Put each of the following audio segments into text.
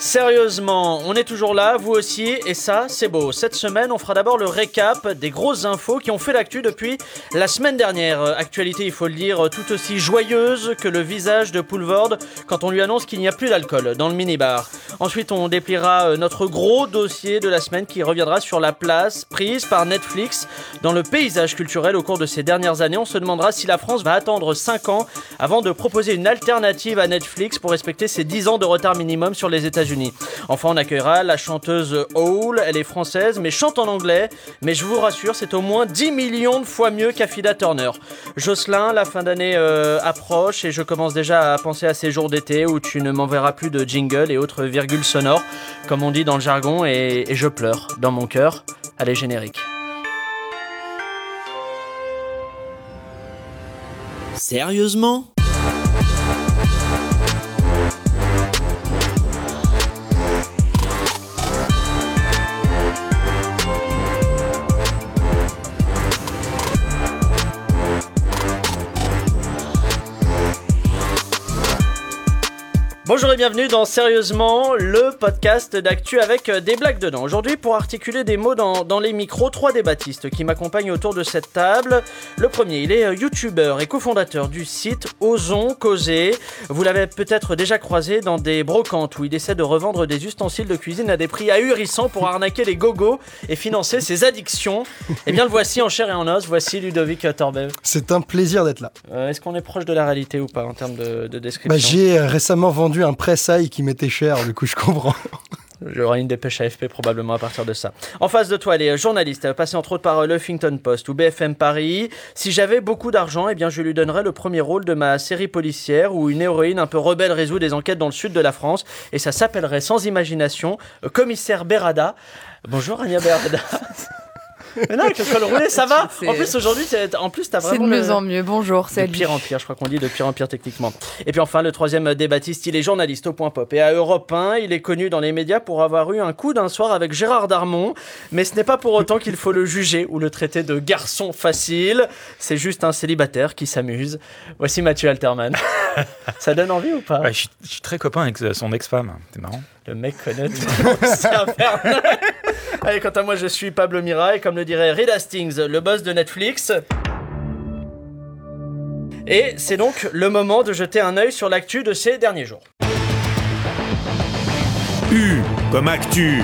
Sérieusement, on est toujours là, vous aussi, et ça, c'est beau. Cette semaine, on fera d'abord le récap des grosses infos qui ont fait l'actu depuis la semaine dernière. Actualité, il faut le dire, tout aussi joyeuse que le visage de Poulvord quand on lui annonce qu'il n'y a plus d'alcool dans le minibar. Ensuite, on dépliera euh, notre gros dossier de la semaine qui reviendra sur la place prise par Netflix dans le paysage culturel au cours de ces dernières années. On se demandera si la France va attendre 5 ans avant de proposer une alternative à Netflix pour respecter ses 10 ans de retard minimum sur les États-Unis. Enfin, on accueillera la chanteuse Hole, elle est française, mais chante en anglais. Mais je vous rassure, c'est au moins 10 millions de fois mieux qu'Affida Turner. Jocelyn, la fin d'année euh, approche et je commence déjà à penser à ces jours d'été où tu ne m'enverras plus de jingle et autres virgules sonores, comme on dit dans le jargon, et, et je pleure dans mon cœur. Allez, générique. Sérieusement? Bonjour et bienvenue dans Sérieusement, le podcast d'actu avec euh, des blagues dedans. Aujourd'hui, pour articuler des mots dans, les micros, trois débattistes qui m'accompagnent autour de cette table. Le premier, il est euh, youtubeur et cofondateur du site Osons Causer. Vous l'avez peut-être déjà croisé dans des brocantes où il essaie de revendre des ustensiles de cuisine à des prix ahurissants pour arnaquer les gogos et financer ses addictions. Eh bien, le voici en chair et en os. Voici Ludovic Torbev. C'est un plaisir d'être là. Euh, est-ce qu'on est proche de la réalité ou pas en termes de, de description? Bah, J'ai récemment vendu un pressail qui m'était cher, du coup je comprends. J'aurai une dépêche AFP probablement à partir de ça. En face de toi, les journalistes, passés entre autres par euh, le Huffington Post ou BFM Paris. Si j'avais beaucoup d'argent, eh bien je lui donnerais le premier rôle de ma série policière où une héroïne un peu rebelle résout des enquêtes dans le sud de la France. Et ça s'appellerait sans imagination euh, Commissaire Berada. Bonjour Anya Berada. Mais non, avec le col roulé, ça va. En plus, aujourd'hui, en plus, t'as vraiment. C'est de mieux en mieux. Bonjour, c'est De pire en pire, je crois qu'on dit de pire en pire techniquement. Et puis enfin, le troisième débattiste, il est journaliste au point pop. Et à Europe 1, il est connu dans les médias pour avoir eu un coup d'un soir avec Gérard Darmon. Mais ce n'est pas pour autant qu'il faut le juger ou le traiter de garçon facile. C'est juste un célibataire qui s'amuse. Voici Mathieu Alterman. ça donne envie ou pas? Je, suis, très copain avec son ex-femme. C'est marrant. Le mec connaît tout. Allez, quant à moi, je suis Pablo Mira et comme le dirait Reed Hastings, le boss de Netflix. Et c'est donc le moment de jeter un œil sur l'actu de ces derniers jours. U comme actu.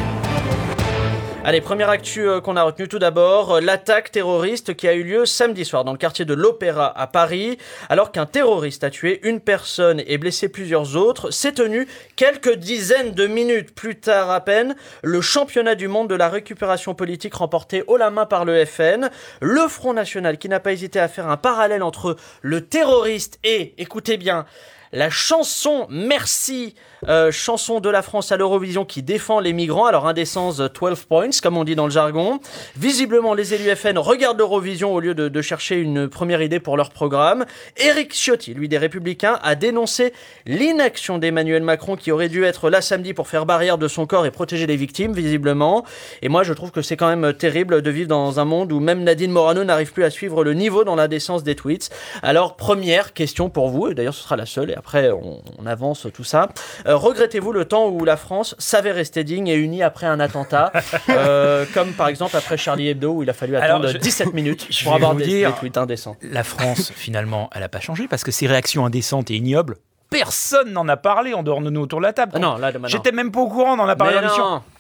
Allez, première actu euh, qu'on a retenu tout d'abord, euh, l'attaque terroriste qui a eu lieu samedi soir dans le quartier de l'Opéra à Paris, alors qu'un terroriste a tué une personne et blessé plusieurs autres, s'est tenu quelques dizaines de minutes plus tard à peine. Le championnat du monde de la récupération politique remporté haut la main par le FN, le Front National qui n'a pas hésité à faire un parallèle entre le terroriste et, écoutez bien, la chanson Merci, euh, chanson de la France à l'Eurovision qui défend les migrants. Alors indécence 12 points, comme on dit dans le jargon. Visiblement, les élus FN regardent l'Eurovision au lieu de, chercher une première idée pour leur programme. Éric Ciotti, lui des Républicains, a dénoncé l'inaction d'Emmanuel Macron qui aurait dû être là samedi pour faire barrière de son corps et protéger les victimes, visiblement. Et moi, je trouve que c'est quand même terrible de vivre dans un monde où même Nadine Morano n'arrive plus à suivre le niveau dans l'indécence des tweets. Alors, première question pour vous, et d'ailleurs ce sera la seule, et après on, avance tout ça. Euh, regrettez-vous le temps où la France savait rester digne et unie après un attentat, euh, comme par exemple après Charlie Hebdo où il a fallu attendre 17 minutes pour avoir des, tweets indécents. La France, finalement, elle n'a pas changé parce que ces réactions indécentes et ignobles, personne n'en a parlé en dehors de nous autour de la table. Ah non, là, J'étais même pas au courant, on en a parlé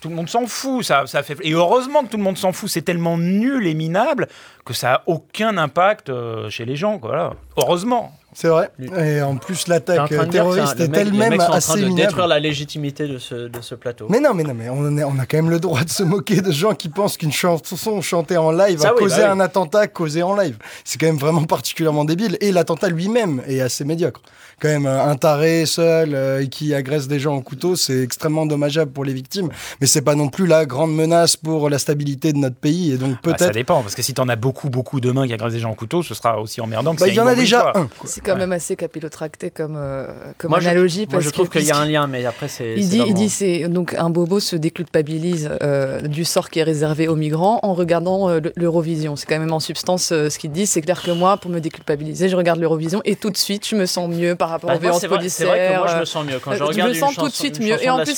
Tout le monde s'en fout, ça, ça fait. Et heureusement que tout le monde s'en fout, c'est tellement nul et minable que ça a aucun impact euh, chez les gens. Voilà. Heureusement. C'est vrai. Et en plus, l'attaque terroriste est elle-même assez de détruire la légitimité de ce, de ce plateau. Mais non, mais non, mais on, on, a quand même le droit de se moquer de gens qui pensent qu'une chanson chantée en live causer bah un attentat causé en live. C'est quand même vraiment particulièrement débile. Et l'attentat lui-même est assez médiocre. Quand même, euh, un taré seul euh, qui agresse des gens en couteau, c'est extrêmement dommageable pour les victimes. Mais c'est pas non plus la grande menace pour la stabilité de notre pays. Et donc ah, peut-être. ça dépend, parce que si t'en as beaucoup, beaucoup demain qui agressent des gens en couteau, ce sera aussi emmerdant que bah, Il y en a déjà un. Quand même assez capillotracté comme, euh, comme analogie. Je, moi, je trouve qu'il y a un lien, mais après, c'est. Il dit, il dit c'est donc un bobo se déculpabilise euh, du sort qui est réservé aux migrants en regardant euh, l'Eurovision. C'est quand même en substance ce qu'il dit. C'est clair que moi, pour me déculpabiliser, je regarde l'Eurovision et tout de suite, je me sens mieux par rapport bah, aux violences policières. C'est vrai que moi, je me sens mieux quand je regarde. Je me sens tout de suite mieux. Et en plus,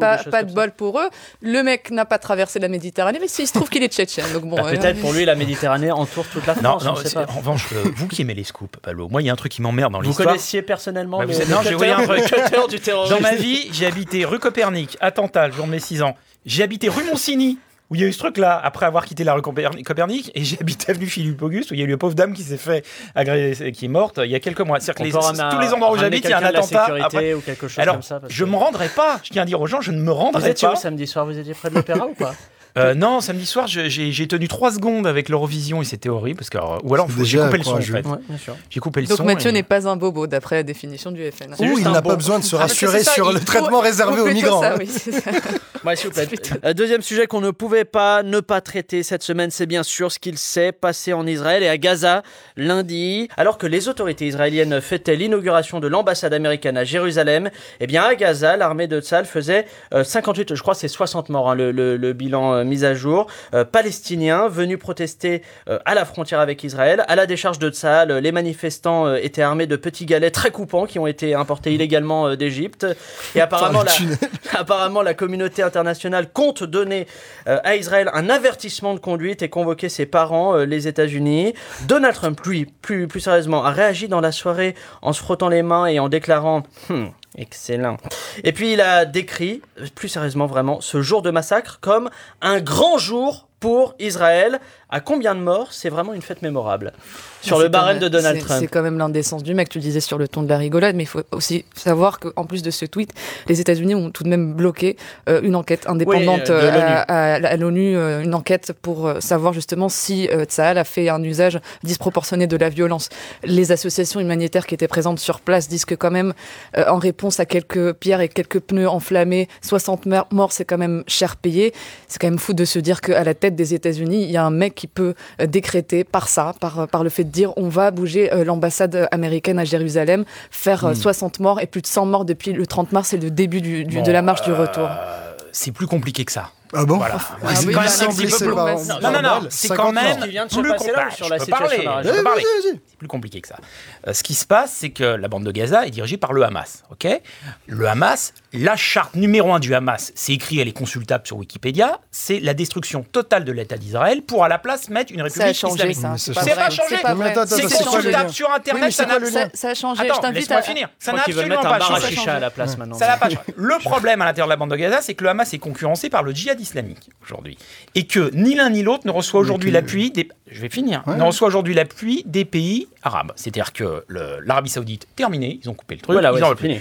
pas, pas, de bol pour eux. Le mec n'a pas traversé la Méditerranée, mais il se trouve qu'il est tchétchène. Donc bon. Bah, peut-être pour lui, la Méditerranée entoure toute la France. Non, non. En revanche, vous qui aimez les scoops, Pablo, moi, il y a un truc qui m'emmerde dans l'histoire. Vous connaissiez personnellement bah, le, Non, j'ai un truc. du terrorisme. Dans ma vie, j'ai habité rue Copernic, à Tantale, jour de mes 6 ans. J'ai habité rue Monsigny, où il y a eu ce truc-là, après avoir quitté la rue Copernic, et j'ai habité avenue Philippe Auguste, où il y a eu une pauvre dame qui s'est fait agresser, qui est morte il y a quelques mois. C'est-à-dire que tous les endroits où j'habite, il y a un attentat. Après... Ou quelque chose Alors, comme ça, je ne me rendrai pas. Je tiens à dire aux gens, je ne me rendrai vous étiez pas. Où, samedi soir, vous étiez près de l'opéra ou pas euh, non, samedi soir, j'ai tenu 3 secondes avec l'Eurovision et c'était horrible. Parce que, ou alors, j'ai coupé le son en fait. J'ai coupé le Donc son. Mathieu n'est pas un bobo, d'après la définition du FN. Ou il n'a pas besoin de se ah, rassurer sur le traitement réservé aux migrants. Ça, oui, s'il vous plaît. Euh, deuxième sujet qu'on ne pouvait pas ne pas traiter cette semaine, c'est bien sûr ce qu'il s'est passé en Israël et à Gaza lundi. Alors que les autorités israéliennes fêtaient l'inauguration de l'ambassade américaine à Jérusalem, eh bien à Gaza, l'armée de Tzal faisait 58, euh, je crois c'est 60 morts, hein, le, bilan mise à jour, euh, palestiniens venus protester euh, à la frontière avec Israël. À la décharge de Tzal, les manifestants euh, étaient armés de petits galets très coupants qui ont été importés illégalement d'Égypte. Et apparemment, la, apparemment, la communauté internationale compte donner à Israël un avertissement de conduite et convoquer ses parents, les États-Unis. Donald Trump, lui, plus, plus sérieusement, a réagi dans la soirée en se frottant les mains et en déclarant hmm, Excellent. Et puis il a décrit, plus sérieusement vraiment, ce jour de massacre comme un grand jour pour Israël. À combien de morts? C'est vraiment une fête mémorable. Sur le barème de Donald Trump. C'est quand même l'indécence du mec, tu disais sur le ton de la rigolade, mais il faut aussi savoir qu'en plus de ce tweet, les États-Unis ont tout de même bloqué euh, une enquête indépendante euh, à, l'ONU, euh, une enquête pour savoir justement si Tsahal a fait un usage disproportionné de la violence. Les associations humanitaires qui étaient présentes sur place disent que quand même, en réponse à quelques pierres et quelques pneus enflammés, 60 morts, c'est quand même cher payé. C'est quand même fou de se dire qu'à la tête des États-Unis, il y a un mec qui peut décréter par ça, par, par le fait de dire on va bouger euh, l'ambassade américaine à Jérusalem, faire 60 euh, hmm. morts et plus de 100 morts depuis le 30 mars et le début du, de la marche du euh, retour. C'est plus compliqué que ça. Ah bon voilà. Ah, c'est quand même un petit peu plus... Non, non, non, c'est quand même plus compliqué. Sur la C'est plus compliqué que ça. ce qui se passe, c'est que la bande de Gaza est dirigée par le Hamas. Ok? Le Hamas, la charte numéro un du Hamas, c'est écrit, elle est consultable sur Wikipédia, c'est la destruction totale de l'État d'Israël pour à la place mettre une république ça a changé, islamique. Ça. C'est pas changé. C'est consultable sur Internet. ça, a changé. Attends, laisse-moi finir. Ça n'a absolument pas changé. à la place maintenant. Ça n'a pas changé. Le problème à l'intérieur de la bande de Gaza, c'est que le Hamas est concurrencé par le djihad islamique aujourd'hui. Et que ni l'un ni l'autre ne reçoit aujourd'hui l'appui des. Je vais finir. Ne reçoit aujourd'hui l'appui des pays arabes. C'est-à-dire que l'Arabie Saoudite, terminé, ils ont coupé le truc. Voilà, ils ont fini.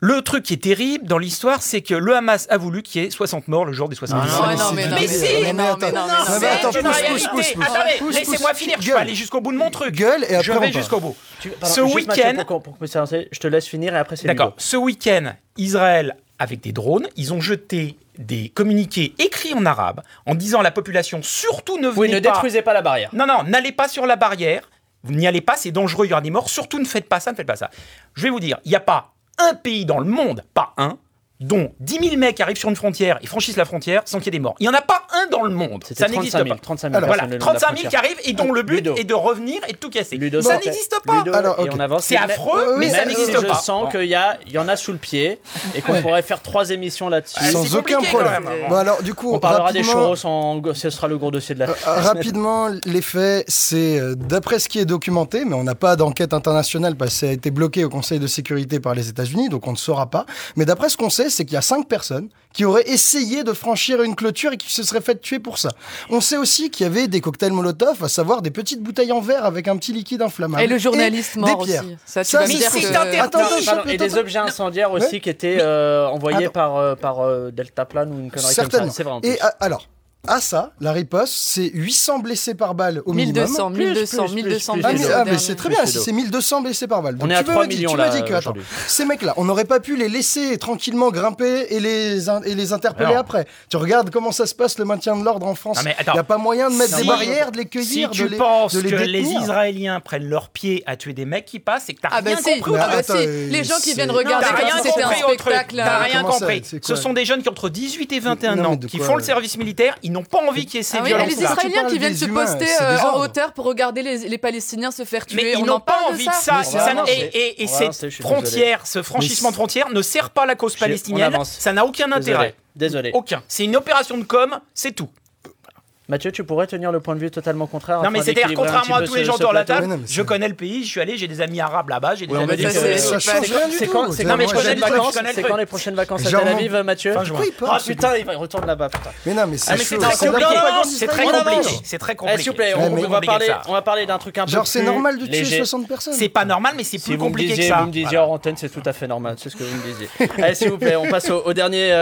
Le truc qui est terrible dans l'histoire, c'est que le Hamas a voulu qu'il y ait 60 morts le jour des 70 ah non, mais, mais, si Mais non, mais non, mais attends, pousse, pousse, pousse, Attendez, laissez-moi finir, je vais aller jusqu'au bout de mon truc. Gueule et après Je vais jusqu'au bout. Ce week-end... Je te laisse finir et après c'est D'accord. Ce week-end, Israël, avec des drones, ils ont jeté des communiqués écrits en arabe en disant à la population surtout ne venez oui, ne détruisez pas la barrière. Non, non, n'allez pas sur la barrière. Vous n'y allez pas, c'est dangereux, il y aura des morts. Surtout ne faites pas ça, ne faites pas ça. Je vais vous dire, il n'y a pas un pays dans le monde, pas un, dont 10 000 mecs arrivent sur une frontière et franchissent la frontière sans qu'il y ait des morts. Il n'y en a pas un dans le monde. Ça n'existe pas. 35 000, voilà, 35 000 qui arrivent et dont le but est de revenir et de tout casser. ça n'existe pas. C'est affreux, mais, ça n'existe pas. Je sens qu'il y, y en a sous le pied et qu'on pourrait faire trois émissions là-dessus. Sans aucun problème. Bon, alors, du coup, on parlera des churros, ce sera le gros dossier de la euh, Rapidement, les faits, c'est euh, d'après ce qui est documenté, mais on n'a pas d'enquête internationale parce que ça a été bloqué au Conseil de sécurité par les États-Unis, donc on ne saura pas. Mais d'après ce qu'on sait, c'est qu'il y a cinq personnes qui auraient essayé de franchir une clôture et qui se seraient fait tuer pour ça. On sait aussi qu'il y avait des cocktails Molotov, à savoir des petites bouteilles en verre avec un petit liquide inflammable. Et le journaliste mort aussi. Ça, ça que... et des objets incendiaires aussi qui étaient euh, envoyés par, euh, par euh, Delta Plane ou une connerie comme ça. C'est vrai. Et alors, à ça, la riposte, c'est 800 blessés par balle au 1200, minimum. 1200, 1200 Ah, mais, ah, mais c'est très bien, c'est 1200 blessés par balle. on est à 3 millions tu là. Me dis que, attends, ces mecs-là, on n'aurait pas pu les laisser tranquillement grimper et les, et les interpeller après. Tu regardes comment ça se passe le maintien de l'ordre en France. Il n'y a pas moyen de mettre des barrières, de les cueillir, si tu de les, penses de les que les Israéliens prennent leurs pieds à tuer des mecs qui passent, c'est que t'as Ah, bah rien compris. ah, bah attends, si. Les gens qui viennent regarder comme rien si c'était un spectacle. T'as rien compris. Ce sont des jeunes qui ont entre 18 et 21 Non, mais ans, qui font le euh service militaire, ils n'ont pas envie qu'il y ait ces Ah oui, et les. Israéliens qui viennent se humains, poster euh, en hauteur pour regarder les, les Palestiniens se faire tuer. Mais ils On n'ont pas envie de ça. Et- et, cette frontière, ce franchissement de frontière ne sert pas la cause palestinienne. Ça n'a aucun intérêt. Désolé. Aucun. C'est une opération de com, c'est tout. Mathieu, tu pourrais tenir le point de vue totalement contraire Non mais c'est-à-dire contrairement à tous les gens autour de la table, je connais le pays, je suis allé, j'ai des amis arabes là-bas, j'ai des amis c'est- quand- les je prochaines vacances je connais le C'est quand les prochaines vacances à Tel Aviv, Mathieu Ah putain, il retourne là-bas. putain. Mais non, mais Ah, c'est mais chaud. c'est très la compliqué. C'est très compliqué. S'il vous plaît, on, va parler, que ça. on va parler d'un truc un peu Genre, c'est normal de tuer léger. 60 personnes. C'est pas normal, mais c'est plus compliqué que ça. vous me disiez hors antenne, c'est tout à fait normal, c'est ce que vous me disiez. Allez, s'il vous plaît, on passe au, dernier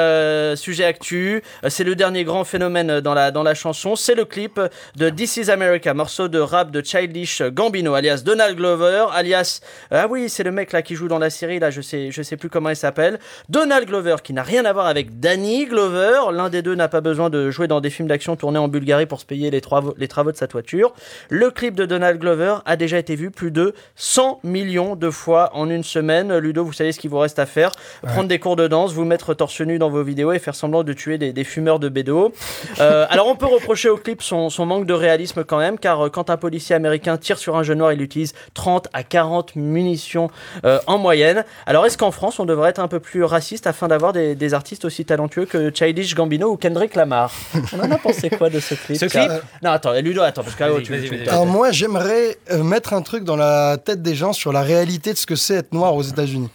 sujet actu. C'est le dernier grand phénomène dans la, dans la chanson. C'est le clip de This Is America, morceau de rap de Childish Gambino, alias Donald Glover, alias... ah oui, c'est le mec là qui joue dans la série, là, je sais, je sais plus comment il s'appelle. Donald Glover, qui n'a rien à voir avec Danny Glover. L'un des deux n'a pas besoin de jouer dans des films d'action tournés en Bulgarie pour se payer les, travaux- les travaux de sa toiture. Le clip de Donald Glover a déjà été vu plus de 100 millions de fois en une semaine. Ludo, vous savez ce qu'il vous reste à faire. Prendre des cours de danse, vous mettre torse nu dans vos vidéos et faire semblant de tuer des, des fumeurs de bédo. Euh, alors on peut reprocher au clip son, son manque de réalisme quand même, car euh, quand un policier américain tire sur un jeune noir, il utilise 30 à 40 munitions euh, en moyenne. Alors est-ce qu'en France, on devrait être un peu plus raciste afin d'avoir des, des artistes aussi talentueux que Childish Gambino ou Kendrick Lamar? On en a pensé quoi de ce clip? Ce clip? Non, attends, Ludo, attends, parce que Vas-y, tu- tu-. Alors moi, j'aimerais euh, mettre un truc dans la tête des gens sur la réalité de ce que c'est être noir aux États-Unis.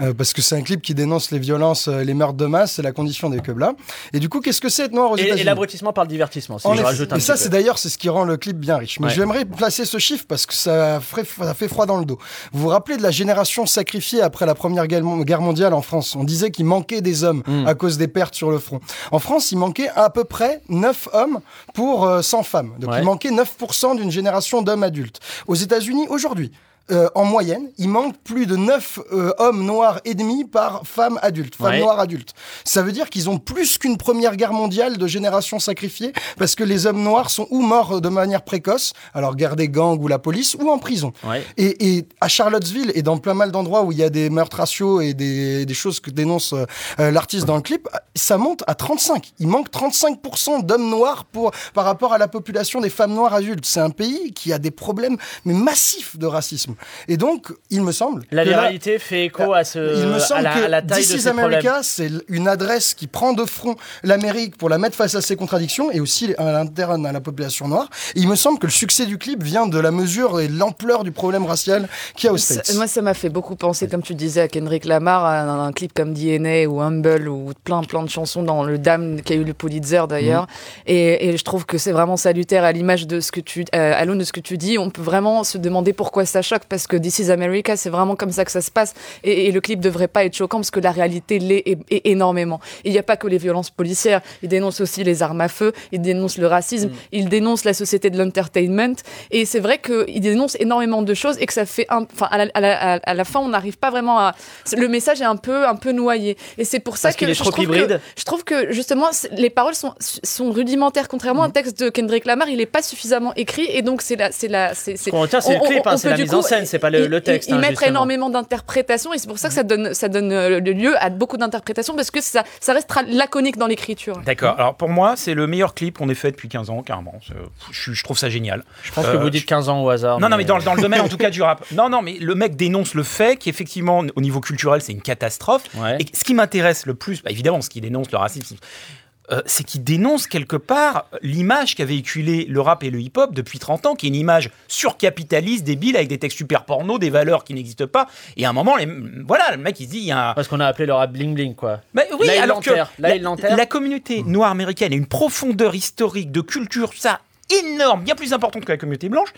Euh, parce que c'est un clip qui dénonce les violences, euh, les meurtres de masse, c'est la condition des là. Et du coup, qu'est-ce que c'est être noir aux Et, et États-Unis? l'abrutissement par le divertissement, si je rajoute un et ça, c'est d'ailleurs c'est ce qui rend le clip bien riche. Mais Ouais. j'aimerais placer ce chiffre parce que ça, ferait- ça fait froid dans le dos. Vous vous rappelez de la génération sacrifiée après la Première Guerre mondiale en France? On disait qu'il manquait des hommes Mm. à cause des pertes sur le front. En France, il manquait à peu près 9 hommes pour euh, 100 femmes. Donc Ouais. il manquait 9% d'une génération d'hommes adultes. Aux États-Unis, aujourd'hui, euh, en moyenne, il manque plus de 9 euh, hommes noirs et demi par femme adulte, femme Ouais. noire adulte. Ça veut dire qu'ils ont plus qu'une première guerre mondiale de générations sacrifiées parce que les hommes noirs sont ou morts de manière précoce, alors guerre des gangs ou la police, ou en prison. Ouais. Et, et à Charlottesville et dans plein mal d'endroits où il y a des meurtres raciaux et des, des choses que dénonce euh, l'artiste dans le clip, ça monte à 35. Il manque 35% d'hommes noirs pour, par rapport à la population des femmes noires adultes. C'est un pays qui a des problèmes mais massifs de racisme. Et donc, il me semble La viralité fait écho à, ce, il me à, semble la, que à la taille This de is ces. America, c'est une adresse qui prend de front l'Amérique pour la mettre face à ses contradictions et aussi à l'interne à la population noire. Et il me semble que le succès du clip vient de la mesure et l'ampleur du problème racial qu'il y a aux Ça- States. Moi, ça m'a fait beaucoup penser, comme tu disais, à Kendrick Lamar, à un, un clip comme DNA ou Humble ou plein, plein de chansons dans le Dame qui a eu le Pulitzer d'ailleurs. Et, et je trouve que c'est vraiment salutaire à l'image de ce que tu, euh, à l'aune de ce que tu dis. On peut vraiment se demander pourquoi ça choque parce que This is America, c'est vraiment comme ça que ça se passe. Et, et le clip devrait pas être choquant parce que la réalité l'est et- et énormément. Il n'y a pas que les violences policières. Il dénonce aussi les armes à feu. Il dénonce le racisme. Il dénonce la société de l'entertainment. Et c'est vrai qu'il dénonce énormément de choses et que ça fait enfin, à la, à la- à la fin, on n'arrive pas vraiment à, le message est un peu, un peu noyé. Et c'est pour ça Parce que qu'il est je trop trouve que, je trouve que justement, les paroles sont, sont rudimentaires. Contrairement à un texte de Kendrick Lamar, il n'est pas suffisamment écrit et donc c'est la, c'est la, c'est, Ce qu'on retient, c'est le on- clip, on- hein, on c'est la en coup- scène, c'est pas le, ils- le texte. Ils, hein, mettent justement. énormément d'interprétations et c'est pour ça que ça donne, ça donne euh, le lieu à beaucoup d'interprétations parce que ça, ça reste laconique dans l'écriture. D'accord. Alors pour moi, c'est le meilleur clip qu'on ait fait depuis 15 ans, carrément. Je, je trouve ça génial. Je pense que Euh, vous dites 15 ans au hasard. Non, non, mais dans, dans le domaine en tout cas du rap. Non, non, mais le mec dénonce le fait qu'effectivement, au niveau culturel, c'est une catastrophe. Ouais. Et ce qui m'intéresse le plus, bah, évidemment, ce qui dénonce le racisme, euh, c'est qu'il dénonce quelque part l'image qu'a véhiculé le rap et le hip-hop depuis 30 ans, qui est une image surcapitaliste, débile, avec des textes super porno, des valeurs qui n'existent pas. Et à un moment, les, voilà, le mec il se dit, il y a un, Parce qu'on a appelé le rap bling bling, quoi. mais oui, Là, alors que. Là, la, la communauté noire américaine a une profondeur historique de culture, ça énorme, bien plus importante que la communauté blanche.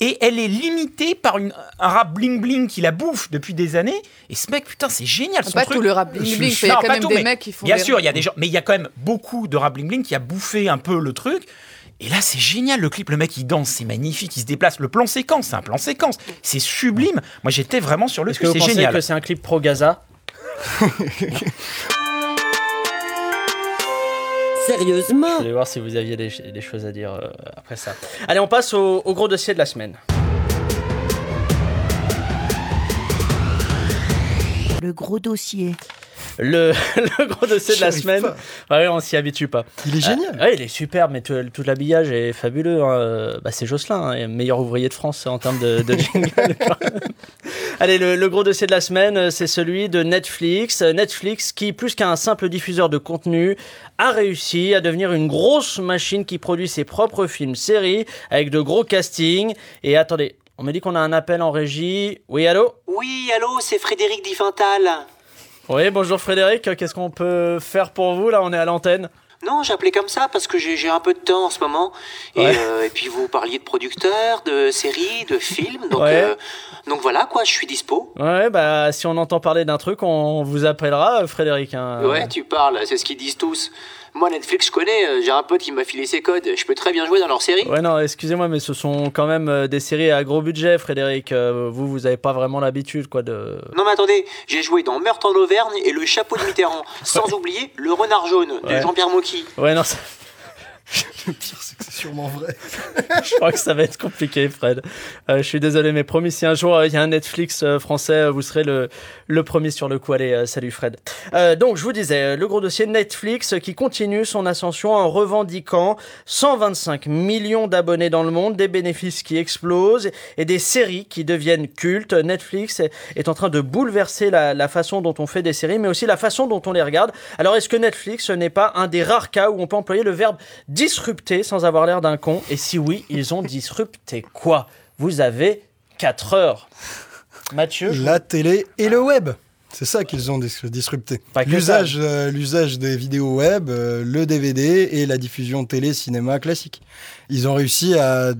Et elle est limitée par une, un rap bling bling qui la bouffe depuis des années. Et ce mec, putain, c'est génial. Son pas tout le rap bling bling, il y a quand même des mecs qui font. Bien sûr, il y a des gens, mais il y a quand même beaucoup de rap bling bling qui a bouffé un peu le truc. Et là, c'est génial le clip. Le mec, il danse, c'est magnifique, il se déplace. Le plan séquence, c'est un plan séquence. C'est sublime. Moi, j'étais vraiment sur le cul. C'est génial. que c'est un clip pro Gaza? Sérieusement Je voulais voir si vous aviez des, choses à dire euh, après ça. Allez, on passe au gros dossier de la semaine. Le gros dossier. Le, gros dossier de la semaine. Ouais, on s'y habitue pas. Il est génial. Euh, il est superbe, mais tout, l'habillage est fabuleux. Hein. Bah, c'est Jocelyn, hein, meilleur ouvrier de France en termes de, jingle. Allez, le, gros dossier de la semaine, c'est celui de Netflix. Netflix qui, plus qu'un simple diffuseur de contenu, a réussi à devenir une grosse machine qui produit ses propres films, séries, avec de gros castings. Et attendez, on me dit qu'on a un appel en régie. Oui, allô? Oui, allô, c'est Frédéric Diffental. Oui, bonjour Frédéric, qu'est-ce qu'on peut faire pour vous Là, on est à l'antenne. Non, j'appelais comme ça parce que j'ai un peu de temps en ce moment. Et, euh, et, puis vous parliez de producteurs, de séries, de films. Donc, euh, donc voilà, quoi, je suis dispo. Ouais, bah si on entend parler d'un truc, on vous appellera, Frédéric. Hein. Ouais, tu parles, c'est ce qu'ils disent tous. Moi, Netflix, je connais. Euh, j'ai un pote qui m'a filé ses codes. Je peux très bien jouer dans leur série. Ouais, non, excusez-moi, mais ce sont quand même des séries à gros budget, Frédéric. Vous, vous avez pas vraiment l'habitude, quoi, de. Non, mais attendez, j'ai joué dans Meurtre en Auvergne et Le Chapeau de Mitterrand. sans oublier Le Renard Jaune de Jean-Pierre Mocky. Ouais, non, ça. Le pire, c'est que c'est sûrement vrai. je crois que ça va être compliqué, Fred. Euh, je suis désolé, mais promis, si un jour euh, il y a un Netflix euh, français, vous serez le, le premier sur le coup. Allez, salut Fred. donc, je vous disais, le gros dossier Netflix qui continue son ascension en revendiquant 125 millions d'abonnés dans le monde, des bénéfices qui explosent et des séries qui deviennent cultes. Netflix est en train de bouleverser la, la façon dont on fait des séries, mais aussi la façon dont on les regarde. Alors, est-ce que Netflix n'est pas un des rares cas où on peut employer le verbe disrupter sans avoir l'air d'un con Et si oui, ils ont disrupté quoi? Vous avez 4 heures. Mathieu La télé et le web. C'est ça qu'ils ont disrupté. L'usage, euh, l'usage des vidéos web, euh, le DVD et la diffusion télé, cinéma classique. Ils ont réussi à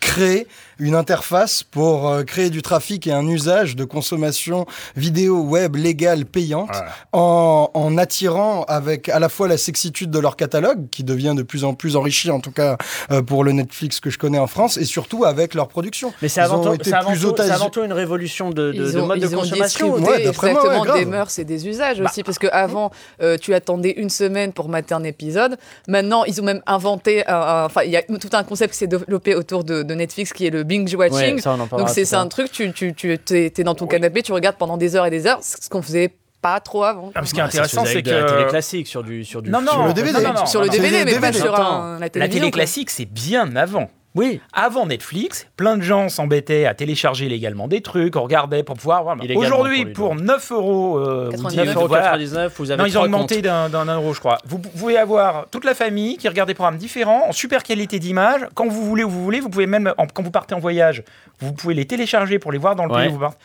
créer une interface pour euh, créer du trafic et un usage de consommation vidéo web légale payante en, en, attirant avec à la fois la sexitude de leur catalogue qui devient de plus en plus enrichi en tout cas euh, pour le Netflix que je connais en France et surtout avec leur production. Mais c'est avant, avant, tout une révolution de, de, mode de consommation. Ouais, exactement des mœurs et des usages aussi bah. parce que avant euh, tu attendais une semaine pour mater un épisode. Maintenant ils ont même inventé enfin il y a tout un concept qui s'est développé autour de, de Netflix qui est le binge watching. Donc c'est un truc, tu, tu, tu es, dans ton canapé, tu regardes pendant des heures et des heures, ce qu'on faisait pas trop avant. Ah, ce qui est intéressant, c'est que la télé classique sur du sur du non, non, sur le DVD, sur le DVD, mais pas sur la télévision. La télé classique, c'est bien avant. Oui. Avant Netflix, plein de gens s'embêtaient à télécharger légalement des trucs, on regardait pour pouvoir voir. Aujourd'hui, pour, 9 euros, euh, vous, vous avez non, ils ont augmenté d'un euro, je crois. Vous pouvez avoir toute la famille qui regarde des programmes différents, en super qualité d'image. Quand vous voulez où vous voulez, vous pouvez même, quand vous partez en voyage, vous pouvez les télécharger pour les voir dans le pays où vous partez.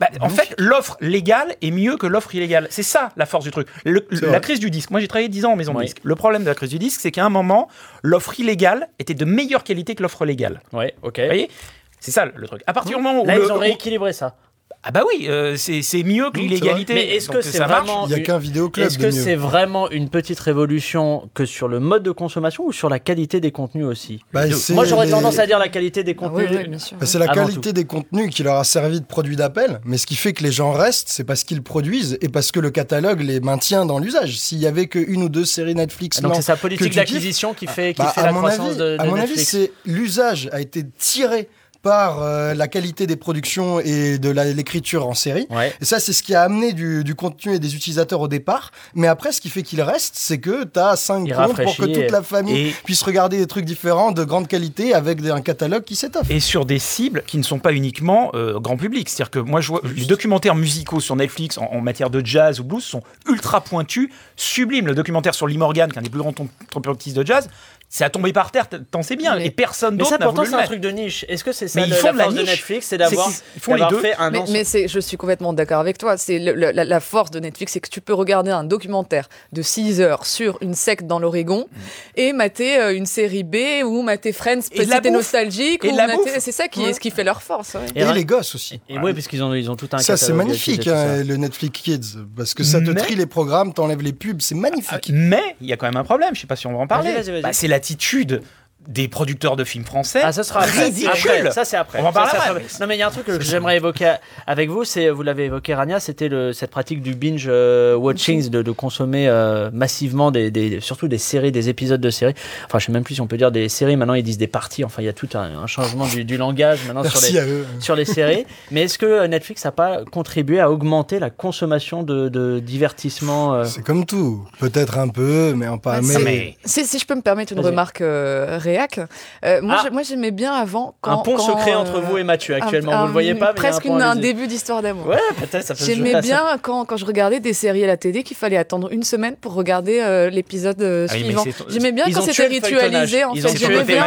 Bah, en fait, l'offre légale est mieux que l'offre illégale. C'est ça la force du truc. la crise du disque. Moi, j'ai travaillé 10 ans en maison de disque. Le problème de la crise du disque, c'est qu'à un moment, l'offre illégale était de meilleure qualité que l'offre légale. Ouais, ok. Vous voyez? C'est ça le truc. À partir du moment où. Là, ils ont rééquilibré ça. Ah bah oui, euh, c'est mieux que l'illégalité. Mais est-ce que c'est vraiment Il y a qu'un vidéoclub. Est-ce que c'est vraiment une petite révolution que sur le mode de consommation ou sur la qualité des contenus aussi bah, Moi j'aurais tendance à dire la qualité des ah contenus. Bah, c'est la qualité des contenus qui leur a servi de produit d'appel, mais ce qui fait que les gens restent, c'est parce qu'ils produisent et parce que le catalogue les maintient dans l'usage. S'il y avait qu'une ou deux séries Netflix, ah, donc c'est sa politique d'acquisition qui fait, qui bah, fait la croissance de, de, À mon avis, c'est l'usage a été tiré par euh, la qualité des productions et de l'écriture en série. Et ça, c'est ce qui a amené du, contenu et des utilisateurs au départ. Mais après, ce qui fait qu'il reste, c'est que tu as 5 comptes pour que toute la famille puisse regarder des trucs différents de grande qualité avec un catalogue qui s'étoffe. Et sur des cibles qui ne sont pas uniquement euh, grand public. C'est-à-dire que moi, je vois les documentaires musicaux sur Netflix en, matière de jazz ou blues sont ultra pointus, sublimes. Le documentaire sur Lee Morgan, qui est un des plus grands trompettistes de jazz, c'est à tomber par terre, t'en sais bien, et personne d'autre n'a voulu Mais ça, pourtant, c'est un truc de niche. Est-ce que c'est ça ils font la force de, Netflix, c'est d'avoir fait un Mais, mais je suis complètement d'accord avec toi. C'est la, la, force de Netflix, c'est que tu peux regarder un documentaire de 6 heures sur une secte dans l'Oregon mm. et mater euh, une série B ou mater Friends, petite et nostalgique. C'est ça qui, ce qui fait leur force. Et, les gosses aussi. Et, oui, parce qu'ils ont, ils ont tout un Ça, c'est magnifique, hein, le Netflix Kids, parce que ça te trie les programmes, t'enlèves les pubs, c'est magnifique. Ah, mais il y a quand même un problème, je sais pas si on va en parler. Bah, c'est l'attitude des producteurs de films français. Ah, ça sera ridicule. ça, c'est après. On va en parler Non, mais il y a un truc que j'aimerais évoquer avec vous, c'est, vous l'avez évoqué, Rania, c'était cette pratique du binge euh, watching, de, de consommer euh, massivement des, des, surtout des séries, des épisodes de séries. Enfin, je sais même plus si on peut dire des séries. Maintenant, ils disent des parties. Enfin, il y a tout un, changement du, du, langage maintenant sur les, sur les séries. Mais est-ce que Netflix n'a pas contribué à augmenter la consommation de, de divertissement euh? C'est comme tout. Peut-être un peu, mais en pas. mais... Si, si, je peux me permettre une remarque réelle euh, moi, ah. moi j'aimais bien avant. Quand, un pont secret entre euh, vous et Mathieu actuellement, vous le voyez pas Presque un, début d'histoire d'amour. Ouais, peut-être ça peut J'aimais bien quand, quand je regardais des séries à la télé qu'il fallait attendre une semaine pour regarder euh, l'épisode ah suivant. J'aimais bien quand c'était ritualisé. En fait, j'aimais bien,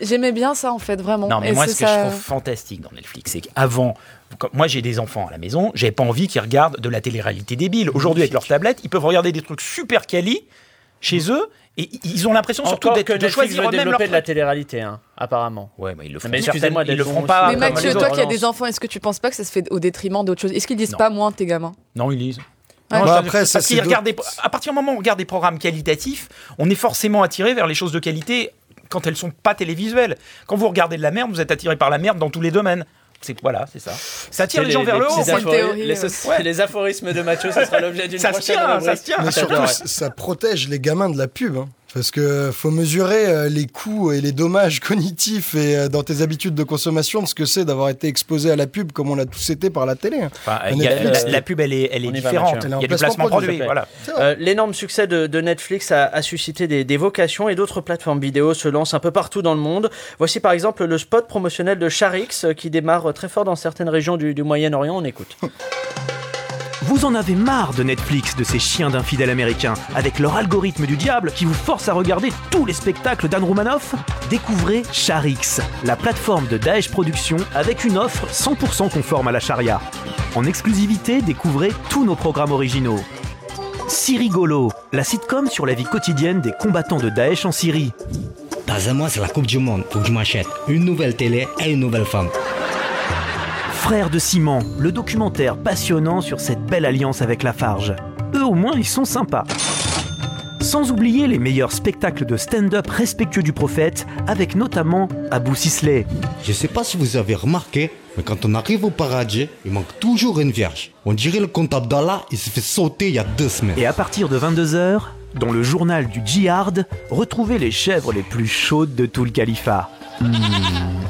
j'aimais bien ça en fait vraiment. Non, mais moi, ce que je trouve fantastique dans Netflix, c'est qu'avant moi j'ai des enfants à la maison, j'ai pas envie qu'ils regardent de la télé-réalité débile. Aujourd'hui avec leur tablette, ils peuvent regarder des trucs super quali chez eux et ils ont l'impression surtout d'être de choisir eux-mêmes développer de la télé-réalité, hein, apparemment. Ouais, mais ils le font. Mais excusez-moi, ils le feront pas. Mais Mathieu, toi qui as des enfants, est-ce que tu penses pas que ça se fait au détriment d'autres choses? Est-ce qu'ils lisent pas moins tes gamins? Non, ils lisent. Bah, après, ça, parce à partir du moment où on regarde des programmes qualitatifs, on est forcément attiré vers les choses de qualité quand elles sont pas télévisuelles. Quand vous regardez de la merde, vous êtes attiré par la merde dans tous les domaines. C'est voilà, c'est ça. Ça tire les, gens vers le haut. Les, les, aphorismes de Mathieu, ça sera l'objet d'une prochaine. Tient, ça se tient. Mais surtout, ça protège les gamins de la pub. Hein. Parce que faut mesurer euh, les coûts et les dommages cognitifs et euh, dans tes habitudes de consommation de ce que c'est d'avoir été exposé à la pub comme on l'a tous été par la télé. Hein. la, pub, elle est, elle est différente. Il y a du placement produit. Voilà. Euh, l'énorme succès de, Netflix a, suscité des, vocations et d'autres plateformes vidéo se lancent un peu partout dans le monde. Voici par exemple le spot promotionnel de Charix qui démarre très fort dans certaines régions du, du Moyen-Orient. On écoute. Vous en avez marre de Netflix, de ces chiens d'infidèles américains, avec leur algorithme du diable qui vous force à regarder tous les spectacles d'Anne Roumanoff Découvrez Charix, la plateforme de Daesh Productions avec une offre 100% conforme à la charia. En exclusivité, découvrez tous nos programmes originaux. Sirigolo, la sitcom sur la vie quotidienne des combattants de Daesh en Syrie. Dans un mois, c'est la Coupe du Monde, faut que je m'achète une nouvelle télé et une nouvelle femme. Frères de ciment, le documentaire passionnant sur cette belle alliance avec la Farge. Eux au moins ils sont sympas. Sans oublier les meilleurs spectacles de stand-up respectueux du prophète, avec notamment Abou Sisley. Je sais pas si vous avez remarqué, mais quand on arrive au paradis, il manque toujours une vierge. On dirait le comptable d'Allah, il s'est fait sauter il y a deux semaines. Et à partir de 22h, dans le journal du djihad, retrouvez les chèvres les plus chaudes de tout le califat. Hmm.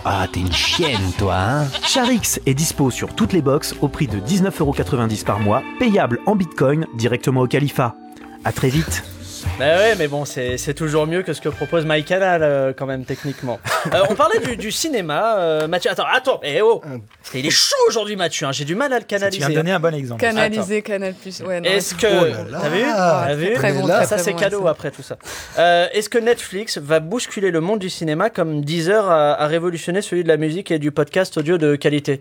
Ah, t'es une chienne, toi, hein Charix est dispo sur toutes les box au prix de 19,90€ par mois, payable en bitcoin directement au Califat. A très vite bah ouais, mais bon, c'est toujours mieux que ce que propose MyCanal, euh, quand même, techniquement. Euh, on parlait du, du cinéma, euh, Mathieu. Attends, attends, eh oh Il est chaud aujourd'hui, Mathieu, hein, j'ai du mal à le canaliser. Tu viens de donner un bon exemple. Canaliser, Canal Plus, ouais. Est-ce que. Oh T'as vu, T'as vu très bon, Ça, c'est cadeau après tout ça. Est-ce que Netflix va bousculer le monde du cinéma comme Deezer a, a révolutionné celui de la musique et du podcast audio de qualité?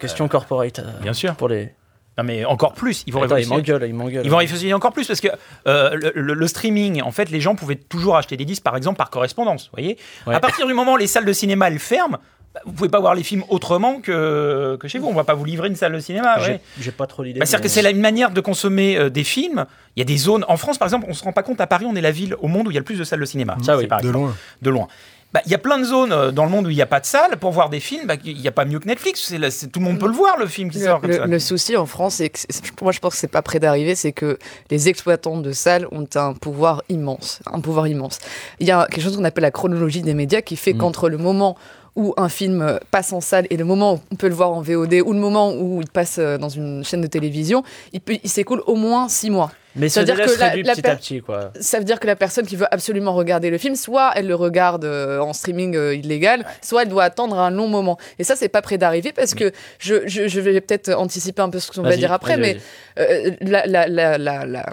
Question corporate. Bien sûr. Pour les. Non mais encore plus, ils vont révolutionner. Ils, vont révolutionner encore plus parce que euh, le, streaming, en fait, les gens pouvaient toujours acheter des disques, par exemple, par correspondance. Vous voyez? À partir du moment où les salles de cinéma elles ferment, bah, vous pouvez pas voir les films autrement que, que chez vous. On va pas vous livrer une salle de cinéma. J'ai pas trop l'idée. Bah, C'est-à-dire que c'est une manière de consommer euh, des films. Il y a des zones en France, par exemple, on se rend pas compte. À Paris, on est la ville au monde où il y a le plus de salles de cinéma. Ça oui, de loin. De loin. Bah, il y a plein de zones euh, dans le monde où il n'y a pas de salle pour voir des films. Bah, il n'y a pas mieux que Netflix. C'est, tout le monde peut le voir, le film qui sort. le, le, souci en France, c'est que moi je pense que c'est pas près d'arriver, c'est que les exploitants de salles ont un pouvoir immense, un pouvoir immense. Il y a quelque chose qu'on appelle la chronologie des médias qui fait mm. qu'entre le moment où un film passe en salle et le moment où on peut le voir en VOD ou le moment où il passe euh, dans une chaîne de télévision, il, il s'écoule au moins six mois. Mais ça veut dire que la, petit à petit, quoi. Ça veut dire que la personne qui veut absolument regarder le film, soit elle le regarde euh, en streaming euh, illégal, soit elle doit attendre un long moment. Et ça, c'est pas près d'arriver parce que je, je, je vais peut-être anticiper un peu ce qu'on va dire après, mais euh, la, la, la,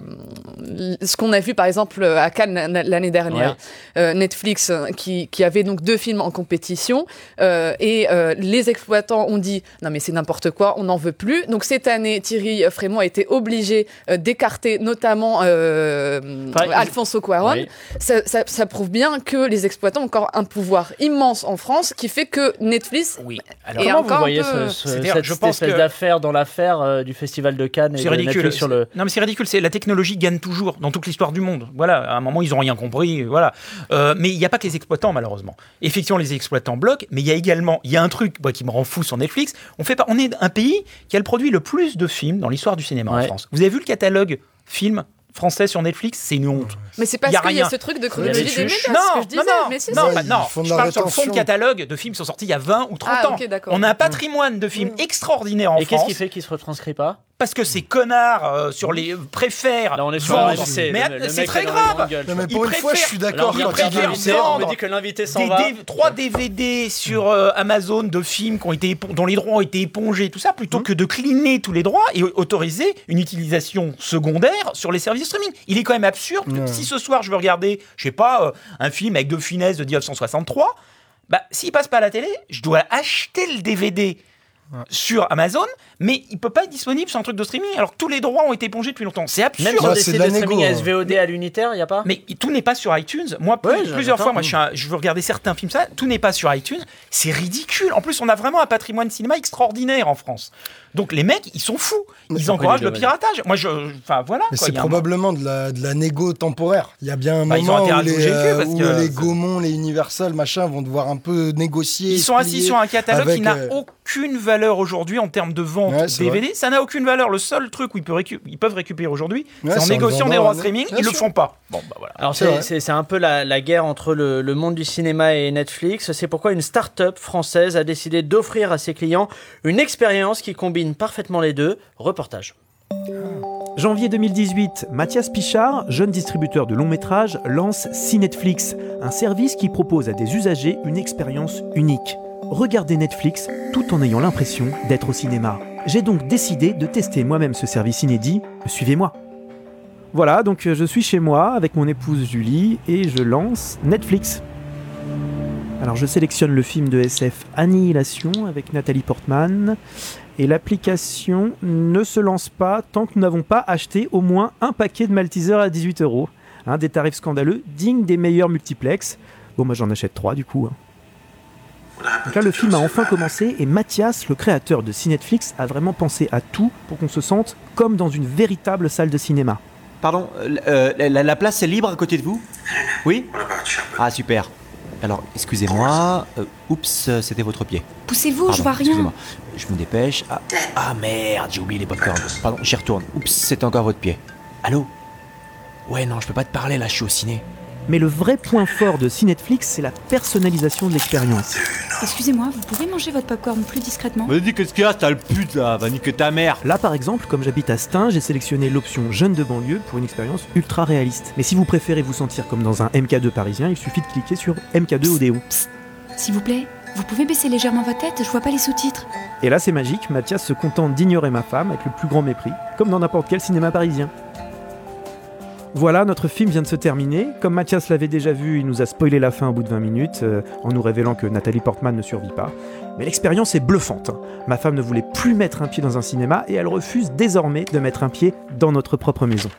ce qu'on a vu par exemple à Cannes l'année dernière, Netflix qui, qui, avait donc deux films en compétition et les exploitants ont dit non mais c'est n'importe quoi, on n'en veut plus. Donc cette année, Thierry Frémont a été obligé d'écarter notamment euh, Alfonso Cuarón, ça, prouve bien que les exploitants ont encore un pouvoir immense en France qui fait que Netflix oui. Alors, comment vous voyez cette je pense espèce d'affaire dans l'affaire euh, du Festival de Cannes C'est ridicule. Sur le... Non mais c'est ridicule, c'est la technologie gagne toujours dans toute l'histoire du monde. Voilà, à un moment ils ont rien compris, voilà. Euh, mais il n'y a pas que les exploitants malheureusement. Effectivement les exploitants bloquent, mais il y a également, il y a un truc qui me rend fou sur Netflix. On fait pas, on est un pays qui a le produit le plus de films dans l'histoire du cinéma en France. Vous avez vu le catalogue film français sur Netflix, c'est une honte. Mais c'est parce qu'il y a ce truc de chronologie des médias, non, ce que je disais. Non, mais si, non, bah, non, je parle sur le fond de catalogue de films qui sont sortis il y a 20 ou 30 ah, ans. On a un patrimoine de films mmh. extraordinaires en Et France. Et qu'est-ce qui fait qu'il se retranscrit pas? Parce que ces connards euh, sur les préfèrent. Là, on est sur Mais c'est très grave. mais pour une fois, je suis d'accord. On me dit que l'invité s'en va. Trois DVD sur euh, Amazon de films qui ont été dont les droits ont été épongés, tout ça, plutôt mmh. que de cleaner tous les droits et autoriser une utilisation secondaire sur les services de streaming. Il est quand même absurde. que Si ce soir je veux regarder, je sais pas, euh, un film avec De Funès de 1963, bah s'il passe pas à la télé, je dois acheter le DVD sur Amazon, mais il peut pas être disponible sur un truc de streaming alors que tous les droits ont été épongés depuis longtemps. C'est absurde. Même sur des sites de streaming hein. SVOD à l'unitaire, il y a pas Mais tout n'est pas sur iTunes. Moi, plusieurs fois, moi, je, je, veux regarder certains films, ça, tout n'est pas sur iTunes. C'est ridicule. En plus, on a vraiment un patrimoine cinéma extraordinaire en France. Donc les mecs, ils sont fous. Ils encouragent le piratage. Moi, je, enfin voilà. c'est probablement de, la, de la négo temporaire. Il y a bien un bah, moment où, les, euh, où les Gaumont, les Universal, machin, vont devoir un peu négocier. Ils sont assis sur un catalogue qui n'a euh, aucune valeur aujourd'hui en termes de vente DVD. Ça n'a aucune valeur. Le seul truc où ils peuvent, ils peuvent récupérer aujourd'hui, c'est en négociant des droits streaming. Ils le font pas. Bon, bah voilà. Alors c'est un peu la, la, guerre entre le, le monde du cinéma et Netflix. C'est pourquoi une start-up française a décidé d'offrir à ses clients une expérience qui combine parfaitement les deux. Reportage. Janvier 2018, Mathias Pichard, jeune distributeur de longs métrages, lance Cinetflix, un service qui propose à des usagers une expérience unique. Regardez Netflix tout en ayant l'impression d'être au cinéma. J'ai donc décidé de tester moi-même ce service inédit. Suivez-moi. Voilà, donc je suis chez moi avec mon épouse Julie et je lance Netflix. Alors je sélectionne le film de SF Annihilation avec Nathalie Portman et l'application ne se lance pas tant que nous n'avons pas acheté au moins un paquet de Malteser à 18 euros. Hein, des tarifs scandaleux, dignes des meilleurs multiplex. Bon, moi j'en achète trois du coup. Hein. Donc là, le film a enfin commencé et Mathias, le créateur de Cinetflix, a vraiment pensé à tout pour qu'on se sente comme dans une véritable salle de cinéma. Pardon, euh, la, la, place est libre à côté de vous? Oui? Ah super. Alors, excusez-moi. Euh, oups, c'était votre pied. Poussez-vous, je vois rien. Excusez-moi. Je me dépêche. Ah, ah merde, j'ai oublié les popcorns. Pardon, j'y retourne. Oups, c'est encore votre pied. Allô? Ouais, non, je peux pas te parler là, je suis au ciné. Mais le vrai point fort de Cinetflix, c'est la personnalisation de l'expérience. Excusez-moi, vous pouvez manger votre popcorn plus discrètement Vas-y, qu'est-ce qu'il y a T'as le pute là, va niquer ta mère Là par exemple, comme j'habite à Stein, j'ai sélectionné l'option jeune de banlieue pour une expérience ultra réaliste. Mais si vous préférez vous sentir comme dans un MK2 parisien, il suffit de cliquer sur MK2 Odéo. S'il vous plaît, vous pouvez baisser légèrement votre tête, je vois pas les sous-titres. Et là c'est magique, Mathias se contente d'ignorer ma femme avec le plus grand mépris, comme dans n'importe quel cinéma parisien. Voilà, notre film vient de se terminer. Comme Mathias l'avait déjà vu, il nous a spoilé la fin au bout de 20 minutes, euh, en nous révélant que Nathalie Portman ne survit pas. Mais l'expérience est bluffante. Ma femme ne voulait plus mettre un pied dans un cinéma et elle refuse désormais de mettre un pied dans notre propre maison.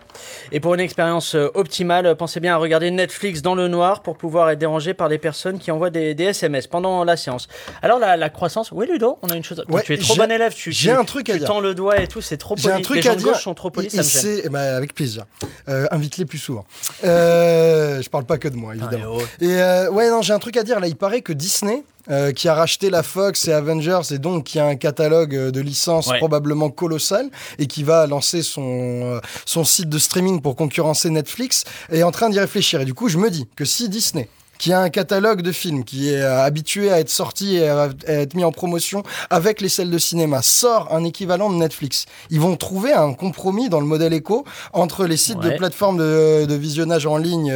Et pour une expérience euh, optimale, pensez bien à regarder Netflix dans le noir pour pouvoir être dérangé par des personnes qui envoient des, SMS pendant la séance. Alors la, croissance, oui Ludo, on a une chose. tu es trop bon élève, tu, j'ai un truc à dire. tends le doigt et tout, c'est trop poli. J'ai un truc les gens à dire. sont trop polis, ça me gêne. Ben, avec plaisir. Euh, invite-les plus souvent. Euh, je parle pas que de moi, évidemment. et euh, ouais, non, j'ai un truc à dire. Là, il paraît que Disney euh, qui a racheté la Fox et Avengers et donc qui a un catalogue euh, de licences probablement colossal et qui va lancer son, euh, son site de streaming pour concurrencer Netflix, est en train d'y réfléchir. Et du coup, je me dis que si Disney qui a un catalogue de films, qui est habitué à être sorti et à être mis en promotion avec les salles de cinéma, sort un équivalent de Netflix. Ils vont trouver un compromis dans le modèle éco entre les sites de plateformes de, visionnage en ligne,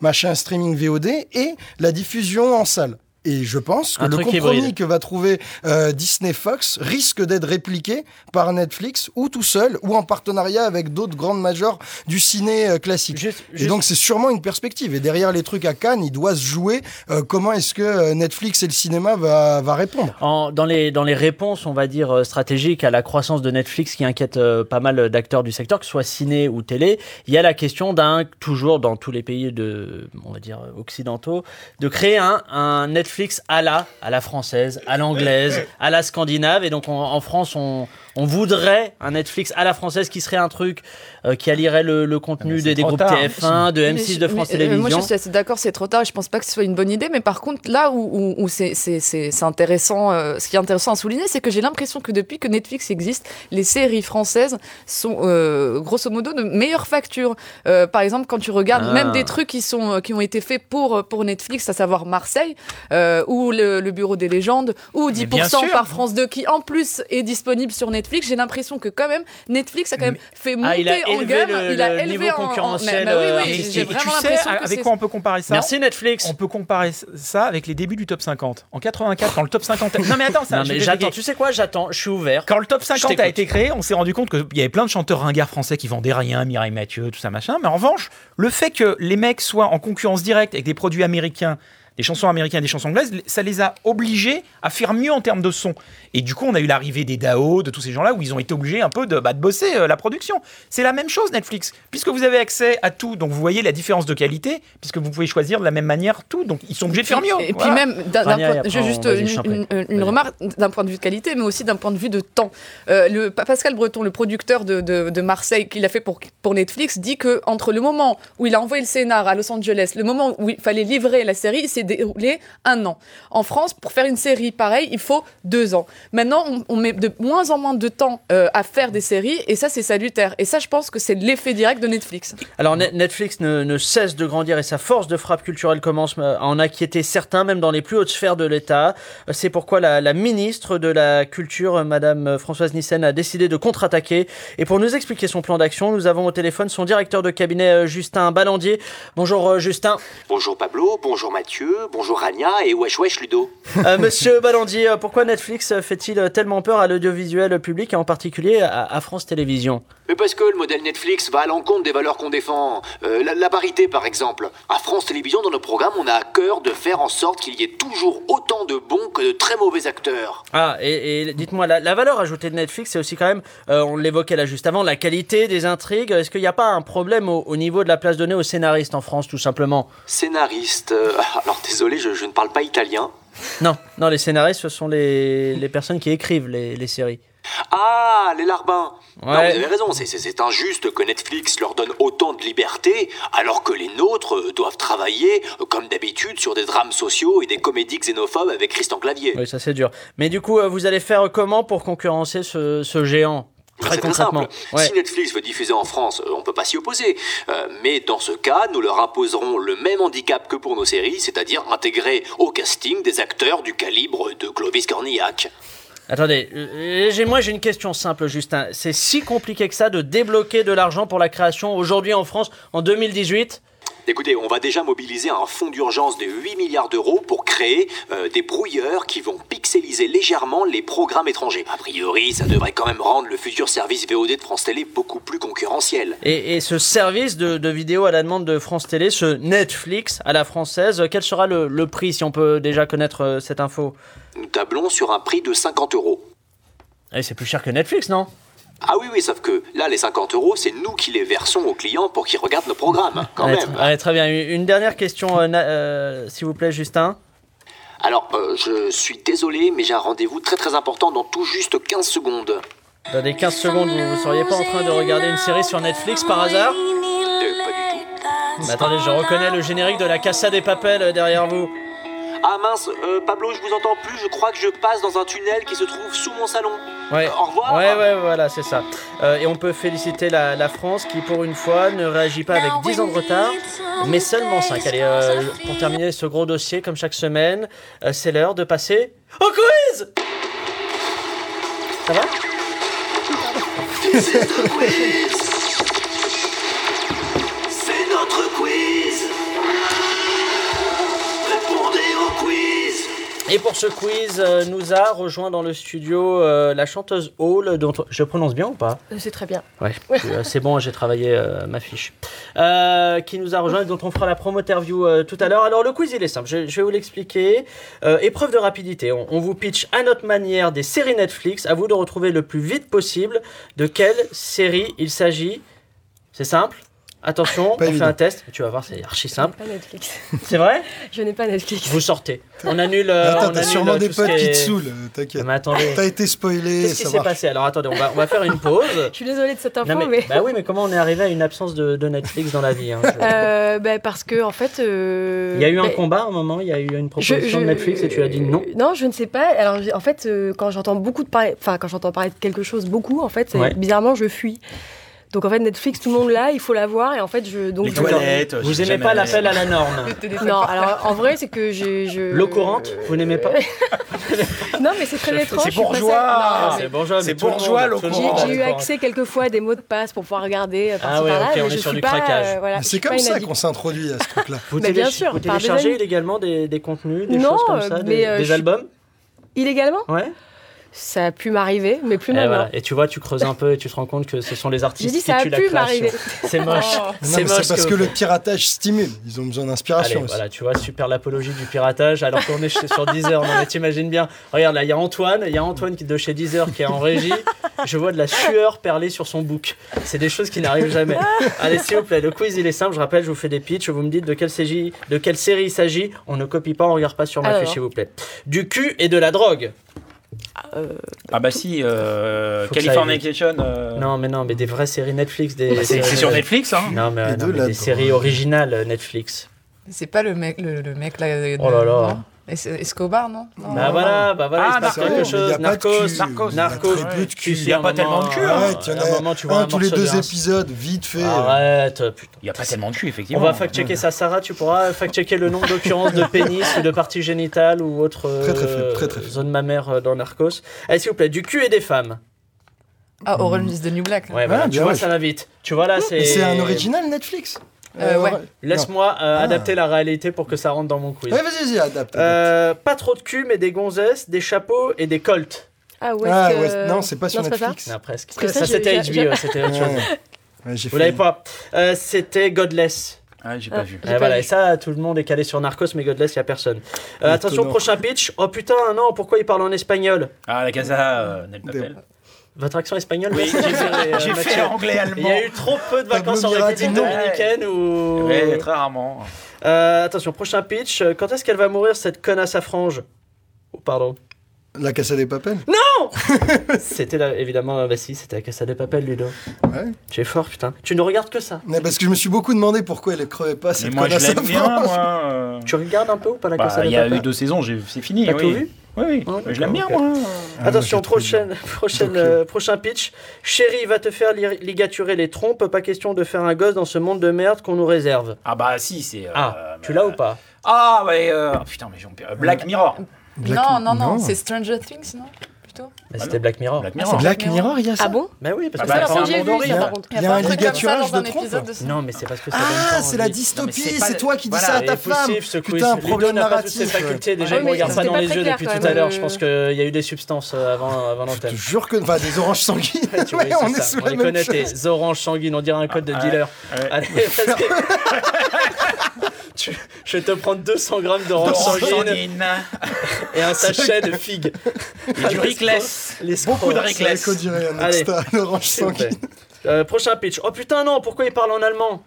machin streaming VOD et la diffusion en salle. Et je pense que le compromis que va trouver euh, Disney Fox risque d'être répliqué par Netflix ou tout seul ou en partenariat avec d'autres grandes majors du ciné euh, classique. Et donc c'est sûrement une perspective. Et derrière les trucs à Cannes, il doit se jouer euh, comment est-ce que Netflix et le cinéma va, va répondre. En, dans, les, dans les réponses, on va dire, stratégiques à la croissance de Netflix qui inquiète pas mal d'acteurs du secteur, que ce soit ciné ou télé, il y a la question d'un, toujours dans tous les pays de, on va dire, occidentaux, de créer un, un Netflix à la, française, à l'anglaise, à la scandinave. Et donc en France, on, on voudrait un Netflix à la française qui serait un truc euh, qui allierait le, contenu des, groupes TF1, de M6, de France Télévisions. Moi, je suis assez d'accord, c'est trop tard. Je pense pas que ce soit une bonne idée. Mais par contre, là où, c'est intéressant, euh, ce qui est intéressant à souligner, c'est que j'ai l'impression que depuis que Netflix existe, les séries françaises sont euh, grosso modo de meilleure facture. par exemple, quand tu regardes même des ah. trucs qui sont qui ont été faits pour pour Netflix, à savoir Marseille ou le, Bureau des légendes ou 10% par France 2, qui en plus est disponible sur Netflix j'ai l'impression que quand même Netflix a quand même fait ah, monter en gamme, il a élevé niveau concurrentiel. oui, oui, j'ai vraiment l'impression que avec quoi on peut comparer ça Merci Netflix. On peut comparer ça avec les débuts du top 50. En 84, quand le top 50 Non mais attends, ça. Non mais j'attends. Tu sais quoi? J'attends. Je suis ouvert. Quand le top 50 a été créé, on s'est rendu compte qu'il y avait plein de chanteurs ringards français qui vendaient rien, Mireille Mathieu, tout ça machin. Mais en revanche, le fait que les mecs soient en concurrence directe avec des produits américains des chansons américaines et des chansons anglaises, ça les a obligés à faire mieux en termes de son. Et du coup, on a eu l'arrivée des DAO, de tous ces gens-là, où ils ont été obligés un peu de, bah, de bosser euh, la production. C'est la même chose, Netflix. Puisque vous avez accès à tout, donc vous voyez la différence de qualité, puisque vous pouvez choisir de la même manière tout. Donc ils sont obligés de faire mieux. Et puis même, juste une, remarque d'un point de vue de qualité, mais aussi d'un point de vue de temps. Euh, le, Pascal Breton, le producteur de, de, Marseille, qu'il a fait pour, pour Netflix, dit que entre le moment où il a envoyé le scénar à Los Angeles, le moment où il fallait livrer la série, c'est déroulé un an. En France, pour faire une série pareille, il faut deux ans. Maintenant, on, met de moins en moins de temps euh, à faire des séries, et ça, c'est salutaire. Et ça, je pense que c'est l'effet direct de Netflix. Alors, Netflix ne, cesse de grandir et sa force de frappe culturelle commence à en inquiéter certains, même dans les plus hautes sphères de l'État. C'est pourquoi la, ministre de la Culture, Madame Françoise Nissen, a décidé de contre-attaquer. Et pour nous expliquer son plan d'action, nous avons au téléphone son directeur de cabinet, euh, Justin Ballandier. Bonjour, euh, Justin. Bonjour, Pablo. Bonjour, Mathieu. Bonjour, Rania et wesh wesh Ludo. Euh, monsieur Balandi, euh, pourquoi Netflix fait-il tellement peur à l'audiovisuel public et en particulier à, France Télévisions? Mais parce que le modèle Netflix va à l'encontre des valeurs qu'on défend. Euh, la, parité par exemple. À France Télévisions, dans nos programmes, on a à cœur de faire en sorte qu'il y ait toujours autant de bons que de très mauvais acteurs. Ah, et, dites-moi, la, valeur ajoutée de Netflix, c'est aussi quand même, on l'évoquait là juste avant, la qualité des intrigues. Est-ce qu'il n'y a pas un problème au, niveau de la place donnée aux scénaristes en France, tout simplement? Scénaristes Alors désolé, je, je ne parle pas italien. Non, non, les scénaristes, ce sont les, les personnes qui écrivent les, les séries. Ah, les larbins Non, vous avez raison, c'est injuste que Netflix leur donne autant de liberté alors que les nôtres euh, doivent travailler, euh, comme d'habitude, sur des drames sociaux et des comédies xénophobes avec Christian Clavier. Oui, ça c'est dur. Mais du coup, euh, vous allez faire comment pour concurrencer ce, ce géant? Très, simple. Si Netflix veut diffuser en France, euh, on peut pas s'y opposer. Euh, mais dans ce cas, nous leur imposerons le même handicap que pour nos séries, c'est-à-dire intégrer au casting des acteurs du calibre de Clovis Cornillac. Attendez, euh, moi j'ai une question simple, Justin. C'est si compliqué que ça de débloquer de l'argent pour la création aujourd'hui en France en 2018 Écoutez, on va déjà mobiliser un fonds d'urgence de 8 milliards d'euros pour créer euh, des brouilleurs qui vont pixeliser légèrement les programmes étrangers. A priori, ça devrait quand même rendre le futur service VOD de France Télé beaucoup plus concurrentiel. Et, ce service de, vidéo à la demande de France Télé, ce Netflix à la française, quel sera le, prix si on peut déjà connaître euh, cette info? Nous tablons sur un prix de 50 euros. Et eh, c'est plus cher que Netflix, non? Ah oui, oui, sauf que là, les 50 euros, c'est nous qui les versons aux clients pour qu'ils regardent nos programmes, quand même. très bien. Une dernière question, euh, euh, s'il vous plaît, Justin. Alors, euh, je suis désolé, mais j'ai un rendez-vous très très important dans tout juste 15 secondes. Dans des 15 secondes, vous ne seriez pas en train de regarder une série sur Netflix par hasard Pas du tout. attendez, je reconnais le générique de la Casa des Papels derrière vous. Ah mince, Pablo, je vous entends plus, je crois que je passe dans un tunnel qui se trouve sous mon salon. Ouais. Au revoir. Ouais, ouais, voilà, c'est ça. Euh, et on peut féliciter la, la, France qui, pour une fois, ne réagit pas avec 10 ans de retard, mais seulement 5. Allez, euh, pour terminer ce gros dossier, comme chaque semaine, euh, c'est l'heure de passer au quiz Ça va? Et pour ce quiz, euh, nous a rejoint dans le studio euh, la chanteuse Hall, dont je prononce bien ou pas? C'est très bien. Ouais, euh, c'est bon, j'ai travaillé euh, ma fiche. qui nous a rejoint et dont on fera la promo interview tout à l'heure. Alors le quiz il est simple, je, je vais vous l'expliquer. épreuve de rapidité, on, on, vous pitch à notre manière des séries Netflix. À vous de retrouver le plus vite possible de quelle série il s'agit. C'est simple Attention, Pas on évident. fait un test. Tu vas voir, c'est archi simple. Je n'ai pas Netflix. C'est vrai? Je n'ai pas Netflix. Vous sortez. On annule. euh, Attends, t'as sûrement euh, des potes qui te saoulent, euh, t'inquiète. Mais attendez. T'as été spoilé, Qu'est-ce qui s'est passé Alors? Attendez, on va, on va faire une pause. Je suis désolée de cette info, Non, mais, mais. Bah oui, mais comment on est arrivé à une absence de, de Netflix dans la vie hein, je- Euh, bah, parce que en fait. euh, Il y a eu un bah, combat à un moment, il y a eu une je- proposition de je- Netflix et tu as dit non. Non, je ne sais pas. Alors, en fait, euh, quand j'entends beaucoup de parler, enfin, quand j'entends parler de quelque chose beaucoup, en fait, c'est- Ouais. bizarrement, je fuis. Donc, en fait, Netflix, tout le monde l'a, il faut l'avoir, et en fait, je. Donc, Les je- toilettes. Vous j'ai aimez jamais- pas l'appel à la norme Non, alors en vrai, c'est que j'ai. je- L'eau courante, vous n'aimez pas Non, mais c'est très étrange. C'est je bourgeois. Ah, C'est bourgeois, C'est bourgeois, l'eau courante. j'ai eu accès quelquefois à des mots de passe pour pouvoir regarder euh, par-ci Ah par-là, ok, mais on je est sur suis du pas, craquage. euh, je C'est comme ça qu'on s'introduit à ce truc-là. Vous, vous téléchargez illégalement des, des contenus, des choses comme euh, ça, des, euh, je- albums? Illégalement? Ouais. Ça a pu m'arriver, mais plus Et, maintenant. voilà. et tu vois, tu creuses un peu et tu te rends compte que ce sont les artistes dit qui ça a tuent la pu création. m'arriver. C'est moche. Oh. C'est mais moche. c'est parce ce que le piratage stimule. Ils ont besoin d'inspiration aussi. voilà, tu vois, super l'apologie du piratage, alors qu'on est sur Deezer. Non, mais t'imagines bien. Regarde, là, il y a Antoine, il y a Antoine qui de chez Deezer qui est en régie. Je vois de la sueur perler sur son bouc. C'est des choses qui n'arrivent jamais. Allez, s'il vous plaît, le quiz, il est simple. Je rappelle, je vous fais des pitchs. Vous me dites de quelle, série, de quelle série il s'agit. On ne copie pas, on regarde pas sur ma Alors. fiche, s'il vous plaît. Du cul et de la drogue. Ah bah si, euh, Californication. euh, Non, mais non, mais des vraies séries Netflix. Des, bah, c'est sur Netflix, hein. Non, mais, non, des séries originales euh, Netflix. C'est pas le mec, le, le mec là. de- Oh là là. Escobar, non, Non. Bah voilà, bah voilà, Ah, il se passe Narcos. quelque chose. y a pas de Narcos. Narcos. A Narcos. très Il y a pas tellement de cul, hein. euh, Arrête, il y en à un a moment, tu vois un un tous les deux épisodes, vite fait. Arrête, putain. Il n'y a pas tellement de cul, On effectivement. va fact-checker ça, Sarah. Tu pourras fact-checker le nombre d'occurrences de pénis ou de parties génitales ou autre Très, très euh, faible, très, très faible. zone mammaire euh, dans Narcos. Allez, s'il vous plaît, du cul et des femmes. Ah, Orange is the New Black. Ouais, voilà, Ah, tu vois, ouais. ça va vite. Tu vois là, c'est. Et c'est un original Netflix Euh, ouais. Laisse-moi euh, Ah. adapter la réalité pour que ça rentre dans mon quiz. Ouais, vas-y, vas-y, adapte. adapte. Euh, pas trop de cul, mais des gonzesses, des chapeaux et des colts. Ah, West, Ah, euh, non, c'est pas sur Netflix. Non, presque. Parce que ça, ça, c'était HBO, c'était autre chose. Ouais. Ouais, Vous fait- l'avez pas. Euh, c'était Godless. Ah, j'ai Ah. pas vu. Et pas voilà, vu. et ça, tout le monde est calé sur Narcos, mais Godless, il n'y a personne. Euh, attention, prochain pitch. Oh putain, non, pourquoi il parle en espagnol? Ah, la Casa, euh, Nel Papel. Votre accent espagnol Oui, merci, j'ai fait, euh, fait anglais, Il y a eu trop peu de vacances en République dominicaine ou. Ouais, très rarement. Euh, attention, prochain pitch. Euh, Quand est-ce qu'elle va mourir cette connasse à frange Oh, pardon. La Casa des Papels C'était là, évidemment, euh, bah si, c'était la Casa de Papel, Ludo. Ouais. Tu es fort, putain. Tu ne regardes que ça. Mais parce que je me suis beaucoup demandé pourquoi elle crevait pas Mais cette moi, je connasse à l'aime bien, frange. moi. Tu regardes un peu ou pas la Bah, Casa de il y a eu deux saisons, j'ai- c'est fini. T'as oui. tout vu? Oui, oui. Ouais, je l'aime bien, moi. Ah, Attention, prochaine, prochaine, euh, prochain pitch. Chérie va te faire li- ligaturer les trompes. Pas question de faire un gosse dans ce monde de merde qu'on nous réserve. Ah, bah, si, c'est. euh, Ah, tu l'as ou pas? Ah, ouais. euh, oh, putain, mais j'ai oublié. Black Mirror. Black- non, non, non, non. c'est Stranger Things, non? Plutôt Bah, C'était Black Mirror. Black Ah, Mirror. Black Mirror, il y a ça Ah bon Bah oui, parce Ah que bah, ça j'ai vu, Il y a- il y a un ligaturage de trompe. Non, mais c'est parce que Ah, c'est la dystopie, c'est toi qui dis ça à ta femme. t'as un problème n'a pas toutes ses narratif. facultés. Déjà, il me regarde pas dans les yeux depuis tout à l'heure. Je pense qu'il y a eu des substances euh, avant, avant Je l'antenne. te jure que. Enfin, des oranges sanguines. On est sous On la les même connaît, chose. tes oranges sanguines. On dirait un code de dealer. Allez, Je vais te prendre 200 grammes d'oranges Orange sanguines sanguine. et un sachet de figues. Et du Rickless. Les Beaucoup de. Rickless. C'est dirait un extra, l'orange sanguine. Euh, prochain pitch. Oh putain, non, pourquoi il parle en allemand?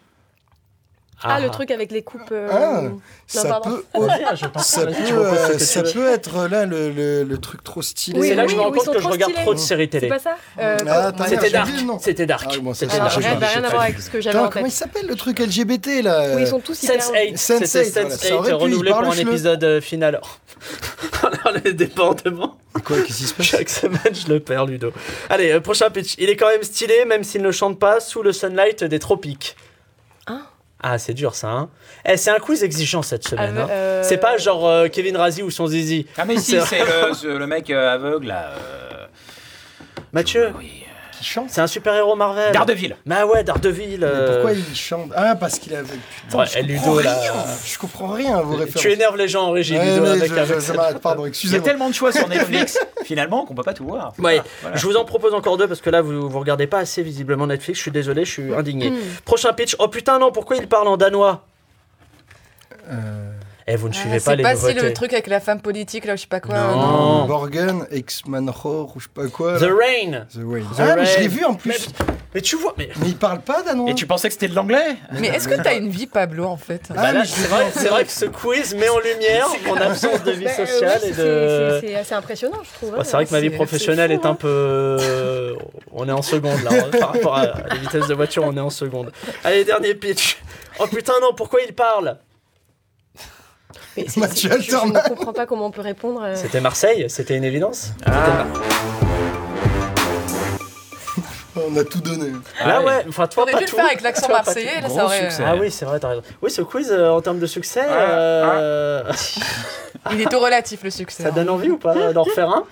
Ah, le truc avec les coupes. euh, Ah, non, ça peut, ça ce euh, ça peut être là le, le, le truc trop stylé. C'est là que je me rends oui, ils compte sont que je trop regarde stylés. trop de séries télé. C'est pas ça Euh, Ah, attends, C'était Dark. C'était Dark. Ah, bon, C'était c'est Alors, Dark. rien, rien à voir avec ce que j'avais Attends, en comment il s'appelle le truc LGBT là Oui, ils sont tous hyper. Sense8, Sense8, c'était voilà, ça Sense8 aurait pu, renouvelé il pour un épisode euh, final. Les débordements. Quoi, qu'est-ce qui se passe? Chaque semaine, je le perds, Ludo. Allez, euh, prochain pitch. Il est quand même stylé, même s'il ne chante pas sous le sunlight des tropiques. Ah, c'est dur ça, hein. Eh, c'est un quiz exigeant cette semaine. Ah, hein. euh, C'est pas genre euh, Kevin Razi ou son zizi. Ah mais si, C'est le, le mec euh, aveugle là. euh, Mathieu, Chante c'est un super-héros Marvel. Daredevil. Bah ouais, Daredevil. Mais euh, pourquoi il chante? Ah, parce qu'il avait. Putain, Ouais, je, Ludo, comprends là. rien. je comprends rien à vos références. Tu énerves les gens en régie, Ouais, Ludo, mais avec, je- avec je- cette- je m'arrête, pardon, Il y a excusez-moi. tellement de choix sur Netflix finalement qu'on peut pas tout voir. Ouais, Voilà. je vous en propose encore deux parce que là vous vous regardez pas assez visiblement Netflix. Je suis désolé, je suis indigné. Prochain pitch. Oh putain non, pourquoi il parle en danois? Eh vous ne suivez Ah, pas c'est les pas si nouveautés. le truc avec la femme politique, là, je sais pas quoi. Non. non. Borgen, Ex-Manhor, ou je sais pas quoi. The. Rain. The Rain. The Ah, mais je Rain. l'ai vu en plus. Mais, mais tu vois, mais Mais il parle pas danois. Et tu pensais que c'était de l'anglais Mais est-ce que t'as une vie, Pablo, en fait Ah, bah c'est vrai, c'est vrai que ce quiz met en lumière mon absence de vie Bah, euh, sociale et c'est- de. c'est- C'est assez impressionnant, je trouve. Bah, hein. c'est vrai que ma vie c'est- professionnelle c'est est fou, un hein. peu. On est en seconde là, hein, par rapport à la vitesse de voiture, on est en seconde. Allez, dernier pitch. Oh putain, non, pourquoi il parle? C'est- c'est- je, je ne comprends pas comment on peut répondre. euh. C'était Marseille, c'était une évidence. Ah. On a tout donné. Là, ouais, enfin, toi, On pas aurait pu tout. le faire avec l'accent Toi, marseillais, là, ça aurait. succès. Ah oui, c'est vrai, t'as raison. Oui, ce quiz, euh, en termes de succès, euh, Il est tout relatif, le succès. ça hein. donne envie ou pas d'en refaire un?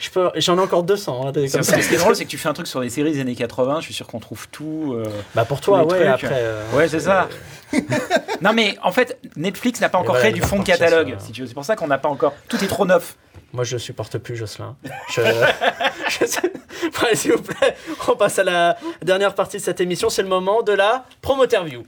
Je peux... J'en ai encore 200. hein, des- C'est- comme ça. Ce qui est drôle, c'est que tu fais un truc sur les séries des années 80, je suis sûr qu'on trouve tout. euh, Bah pour toi, ouais, après. euh, Ouais, c'est ça. non, mais en fait, Netflix n'a pas Et encore voilà, créé du fond de catalogue. si. C'est pour ça qu'on n'a pas encore. Tout est trop neuf. Moi, je supporte plus Jocelyn. Je... je S'il vous plaît, on passe à la dernière partie de cette émission. C'est le moment de la promo-interview.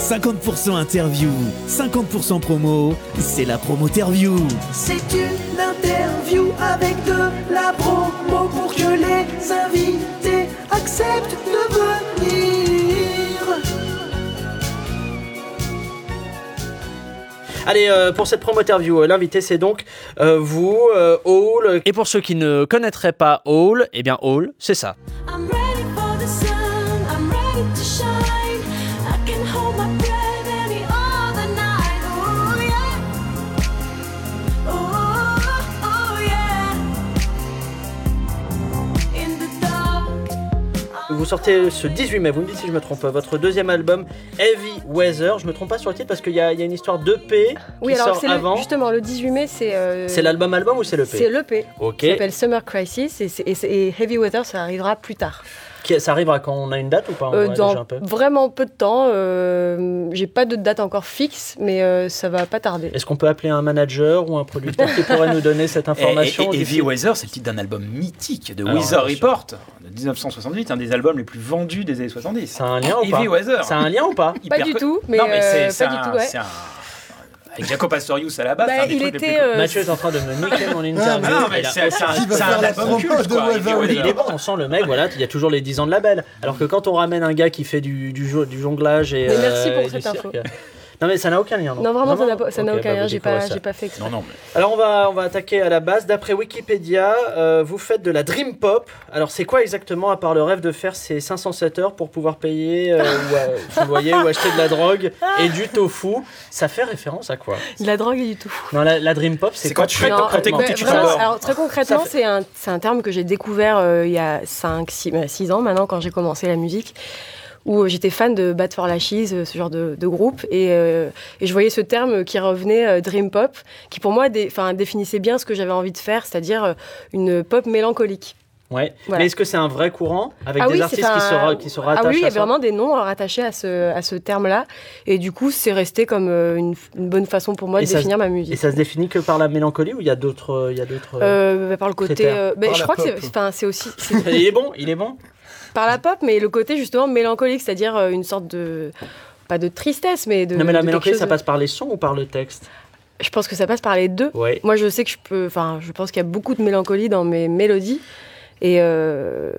50% interview, 50% promo, c'est la promo-interview. C'est une interview avec de la promo pour que les invités acceptent de venir. Allez, euh, pour cette promo-interview, euh, l'invité c'est donc euh, vous, euh, Hall. Et pour ceux qui ne connaîtraient pas Hall, eh bien Hall, c'est ça. I'm Vous sortez ce 18 mai, vous me dites si je me trompe votre deuxième album Heavy Weather. Je me trompe pas sur le titre parce qu'il y, a il y a une histoire d'EP Oui, qui alors sort le- avant. justement le 18 mai, c'est. euh, C'est l'album album ou c'est l'EP C'est l'EP. Ok. Qui s'appelle Summer Crisis et Heavy Weather, ça arrivera plus tard. Ça arrivera quand on a une date ou pas? Euh, Ouais, dans déjà un peu. vraiment peu de temps. euh, J'ai pas de date encore fixe, mais euh, ça va pas tarder. Est-ce qu'on peut appeler un manager ou un producteur qui pourrait nous donner cette Et, information et, et Heavy Weather, c'est le titre d'un album mythique de Alors, Weather. Report de 1968, un des albums les plus vendus des années 70. Ça a un lien ou pas? Heavy Weather. Ça a un lien ou pas? Pas du tout, mais, non, mais euh, c'est pas c'est du un- tout, ouais. Avec Jacob Astorius à la base, Bah, il était, euh, Mathieu est en train de me niquer mon interview. Non, mais c'est un, de quoi, il est bon, on sent le mec, voilà, il y a toujours les 10 ans de label. Alors que quand on ramène un gars qui fait du, du, jo- du jonglage et. Mais merci euh, pour et cette cirque- info. Non, mais ça n'a aucun lien. Non, vraiment, ça n'a pas- ça n'a Ok, aucun bah, lien. J'ai pas, pas fait exprès. Non, non, mais Alors on va, on va attaquer à la base. D'après Wikipédia, euh, vous faites de la dream pop. Alors c'est quoi exactement à part le rêve de faire ces 507 heures pour pouvoir payer euh, ou, euh, son loyer ou acheter de la drogue et du tofu? Ça fait référence à quoi? De la drogue et du tout. Non, la, la dream pop, c'est C'est quoi quand tu très fais- quand t'écoutes, tu vraiment, alors très concrètement, Ça fait- c'est un, c'est un terme que j'ai découvert euh, il y a 5, 6, ans maintenant quand j'ai commencé la musique, où euh, j'étais fan de Bad for Lashes, euh, ce genre de, de groupe, et, euh, et je voyais ce terme qui revenait, Dream Pop, qui pour moi dé- définissait bien ce que j'avais envie de faire, c'est-à-dire une pop mélancolique. Ouais. Voilà. Mais est-ce que c'est un vrai courant avec Ah des oui, artistes qui, se, qui se rattachent Ah oui, il y ça vraiment des noms rattachés à ce, à ce terme-là, et du coup, c'est resté comme une, une bonne façon pour moi Et de définir ma Et musique. ça se définit que par la mélancolie ou il y a d'autres a Euh, bah, par le côté, euh, bah, Par je crois que pop. c'est, aussi, Il est bon, il est bon. Par la pop, mais le côté justement mélancolique, c'est-à-dire euh, une sorte de pas de tristesse, mais de. non mais la mélancolie, ça de- passe par les sons ou par le texte? Je pense que ça passe par les deux. Ouais. Moi, je sais que je peux. Enfin, je pense qu'il y a beaucoup de mélancolie dans mes mélodies, et euh,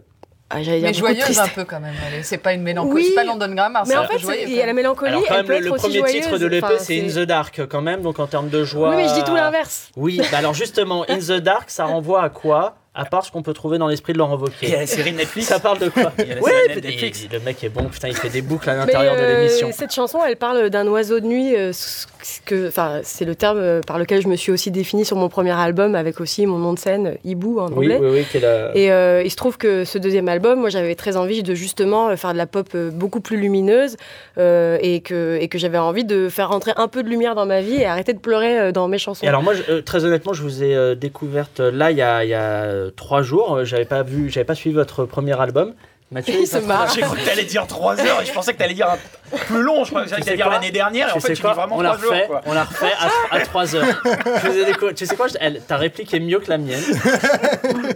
ah, mais joyeuse un peu quand même. C'est pas une mélancolie, c'est pas London Grammar. Mais en fait, il y a la mélancolie. Alors, quand elle peut le, être aussi premier titre de l'épée, c'est In the Dark quand même, donc en termes de joie. Oui, mais je dis tout l'inverse. Oui, bah alors justement, In the Dark, ça renvoie à quoi? À part ce qu'on peut trouver dans l'esprit de Laurent Wauquiez. Il y a la série Netflix. Ça parle de quoi Oui, Netflix. le mec est bon, putain, il fait des boucles à l'intérieur de l'émission. Euh, cette chanson, elle parle d'un oiseau de nuit, euh, c'est le terme euh, par lequel je me suis aussi définie sur mon premier album, avec aussi mon nom de scène, Hibou en anglais. Oui, oui, oui. Et il se trouve que ce deuxième album, moi j'avais très envie de justement faire de la pop beaucoup plus lumineuse et que, et que j'avais envie de faire rentrer un peu de lumière dans ma vie et arrêter de pleurer dans mes chansons. Et alors moi, très honnêtement, je vous ai découverte là il y a, il y a trois jours j'avais pas vu, j'avais pas suivi votre premier album. Mathieu, il se marre. J'ai cru que t'allais dire 3 heures et je pensais que t'allais dire un plus long. Je crois que t'allais dire l'année dernière et en fait tu dis vraiment on 3 refait, jours. On l'a refait à, 3 heures. tu sais quoi, ta réplique est mieux que la mienne.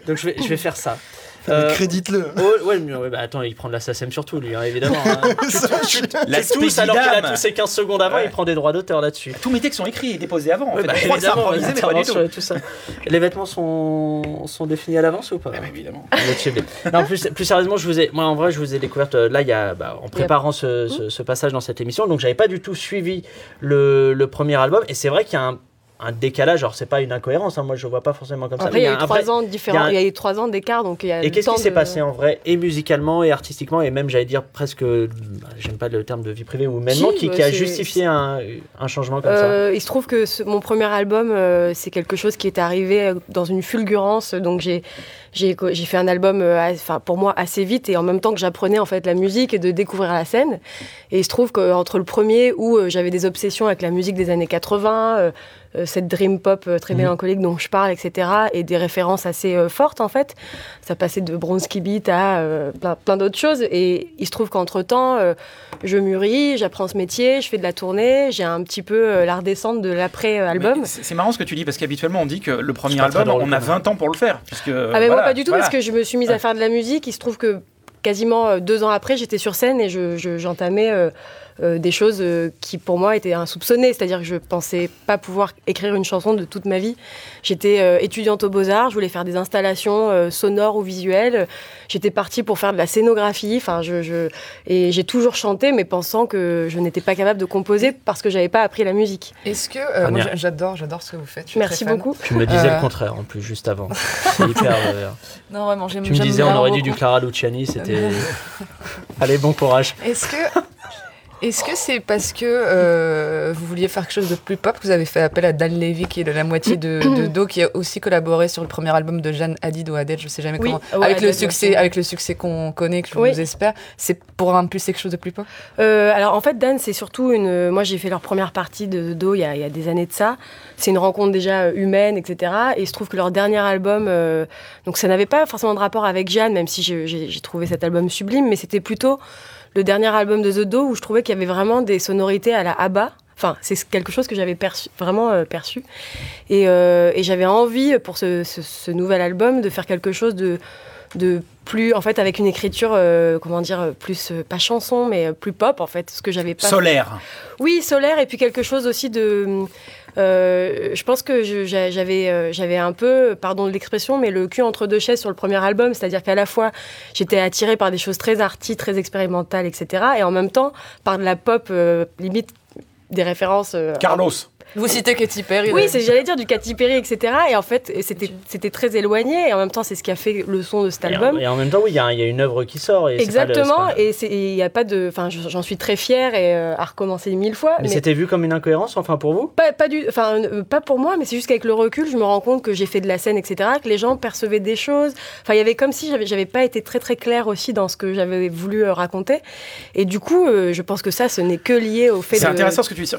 Donc je vais, je vais faire ça. Euh, Crédite-le. Oh, ouais, mais, bah, attends, il prend de la SACEM surtout, lui, hein, évidemment. Hein. la tous, alors qu'il a tous ses 15 secondes avant, il prend des droits d'auteur là-dessus. Tous mes textes sont écrits et déposés avant. En fait. bah, évidemment, mais pas du tout. tout ça. Les vêtements sont, sont définis à l'avance ou pas? Bah, Évidemment. non, plus, plus sérieusement, je vous ai, moi en vrai, je vous ai découverte euh, là, il y a, bah, en préparant ce, ce, ce, passage dans cette émission, donc j'avais pas du tout suivi le, le premier album, et c'est vrai qu'il y a un un décalage. Alors, c'est pas une incohérence, hein, moi je vois pas forcément comme ça. il y a, eu trois ans différents, il y a eu trois ans d'écart, donc il y a Et qu'est-ce qui s'est passé en vrai, et musicalement, et artistiquement, et même, j'allais dire presque, bah, j'aime pas le terme de vie privée ou humainement, qui, qui, a justifié un, un, changement comme euh, ça Il se trouve que mon premier album, euh, c'est quelque chose qui est arrivé dans une fulgurance, donc j'ai j'ai fait un album, euh, enfin pour moi assez vite et en même temps que j'apprenais en fait la musique et de découvrir la scène. Et il se trouve qu'entre le premier où j'avais des obsessions avec la musique des années 80, euh, cette dream pop euh, très mhm. mélancolique dont je parle, etc. Et des références assez euh, fortes en fait. Ça passait de Bronski Beat à plein, d'autres choses. Et il se trouve qu'entre-temps, je mûris, j'apprends ce métier, je fais de la tournée, j'ai un petit peu la redescente de l'après-album. C'est marrant ce que tu dis parce qu'habituellement on dit que le premier album, on a 20 ans pour le faire. Puisque, ah mais moi pas du tout parce que je me suis mise à faire de la musique. Il se trouve que quasiment deux ans après, j'étais sur scène et j'entamais... Je, euh, des choses euh, qui pour moi étaient insoupçonnées. C'est-à-dire que je pensais pas pouvoir écrire une chanson de toute ma vie. J'étais euh, étudiante aux Beaux-Arts, je voulais faire des installations sonores ou visuelles. J'étais partie pour faire de la scénographie. Enfin, je, et j'ai toujours chanté, mais pensant que je n'étais pas capable de composer parce que j'avais pas appris la musique. Est-ce que moi j'adore, j'adore ce que vous faites. Merci beaucoup. Tu me disais le contraire en plus juste avant. C'est hyper. non vraiment, j'aime. Tu me disais on aurait dit du Clara Luciani, c'était. Allez, bon courage. Est-ce que est-ce que c'est parce que euh, vous vouliez faire quelque chose de plus pop? Que vous avez fait appel à Dan Levy, qui est de la moitié de, Do, qui a aussi collaboré sur le premier album de Jeanne Hadid ou Adèle, je sais jamais comment, avec, le succès, avec le succès qu'on connaît, que je vous espère. C'est pour impulser quelque chose de plus pop? Euh, Alors en fait, Dan, c'est surtout une. Moi, j'ai fait leur première partie de Do il y a, il y a des années de ça. C'est une rencontre déjà humaine, etc. Et il se trouve que leur dernier album, euh, donc ça n'avait pas forcément de rapport avec Jeanne, même si j'ai trouvé cet album sublime, mais c'était plutôt le dernier album de The Do où je trouvais qu'il y avait vraiment des sonorités à la ABBA. Enfin, c'est quelque chose que j'avais perçu, vraiment euh, perçu. Euh, et, j'avais envie, pour ce, nouvel album, de faire quelque chose de, de plus, en fait, avec une écriture, euh, comment dire, plus, pas chanson, mais plus pop, en fait. Ce que j'avais pas. Solaire. Oui, solaire, et puis quelque chose aussi de je pense que j'avais euh, j'avais un peu, pardon de l'expression, mais le cul entre deux chaises sur le premier album, c'est-à-dire qu'à la fois j'étais attirée par des choses très arty, très expérimentales, etc., et en même temps par de la pop euh, limite des références. Carlos. Vous citez Katy Perry. Oui, j'allais dire du Katy Perry, etc. Et en fait, c'était très éloigné. Et en même temps, c'est ce qui a fait le son de cet album. Et en, même temps, oui, il y, a une œuvre qui sort. Et Exactement. et il n'y a pas de. Enfin, j'en suis très fière et euh, à recommencer mille fois. Mais, c'était vu comme une incohérence, enfin, pour vous? Pas, pas, du, enfin, euh, pas pour moi, mais c'est juste qu'avec le recul, je me rends compte que j'ai fait de la scène, etc. Que les gens percevaient des choses. Enfin, il y avait comme si j'avais pas été très très claire aussi dans ce que j'avais voulu euh, raconter. Et du coup, je pense que ça, ce n'est que lié au fait de, intéressant ce que tu dis.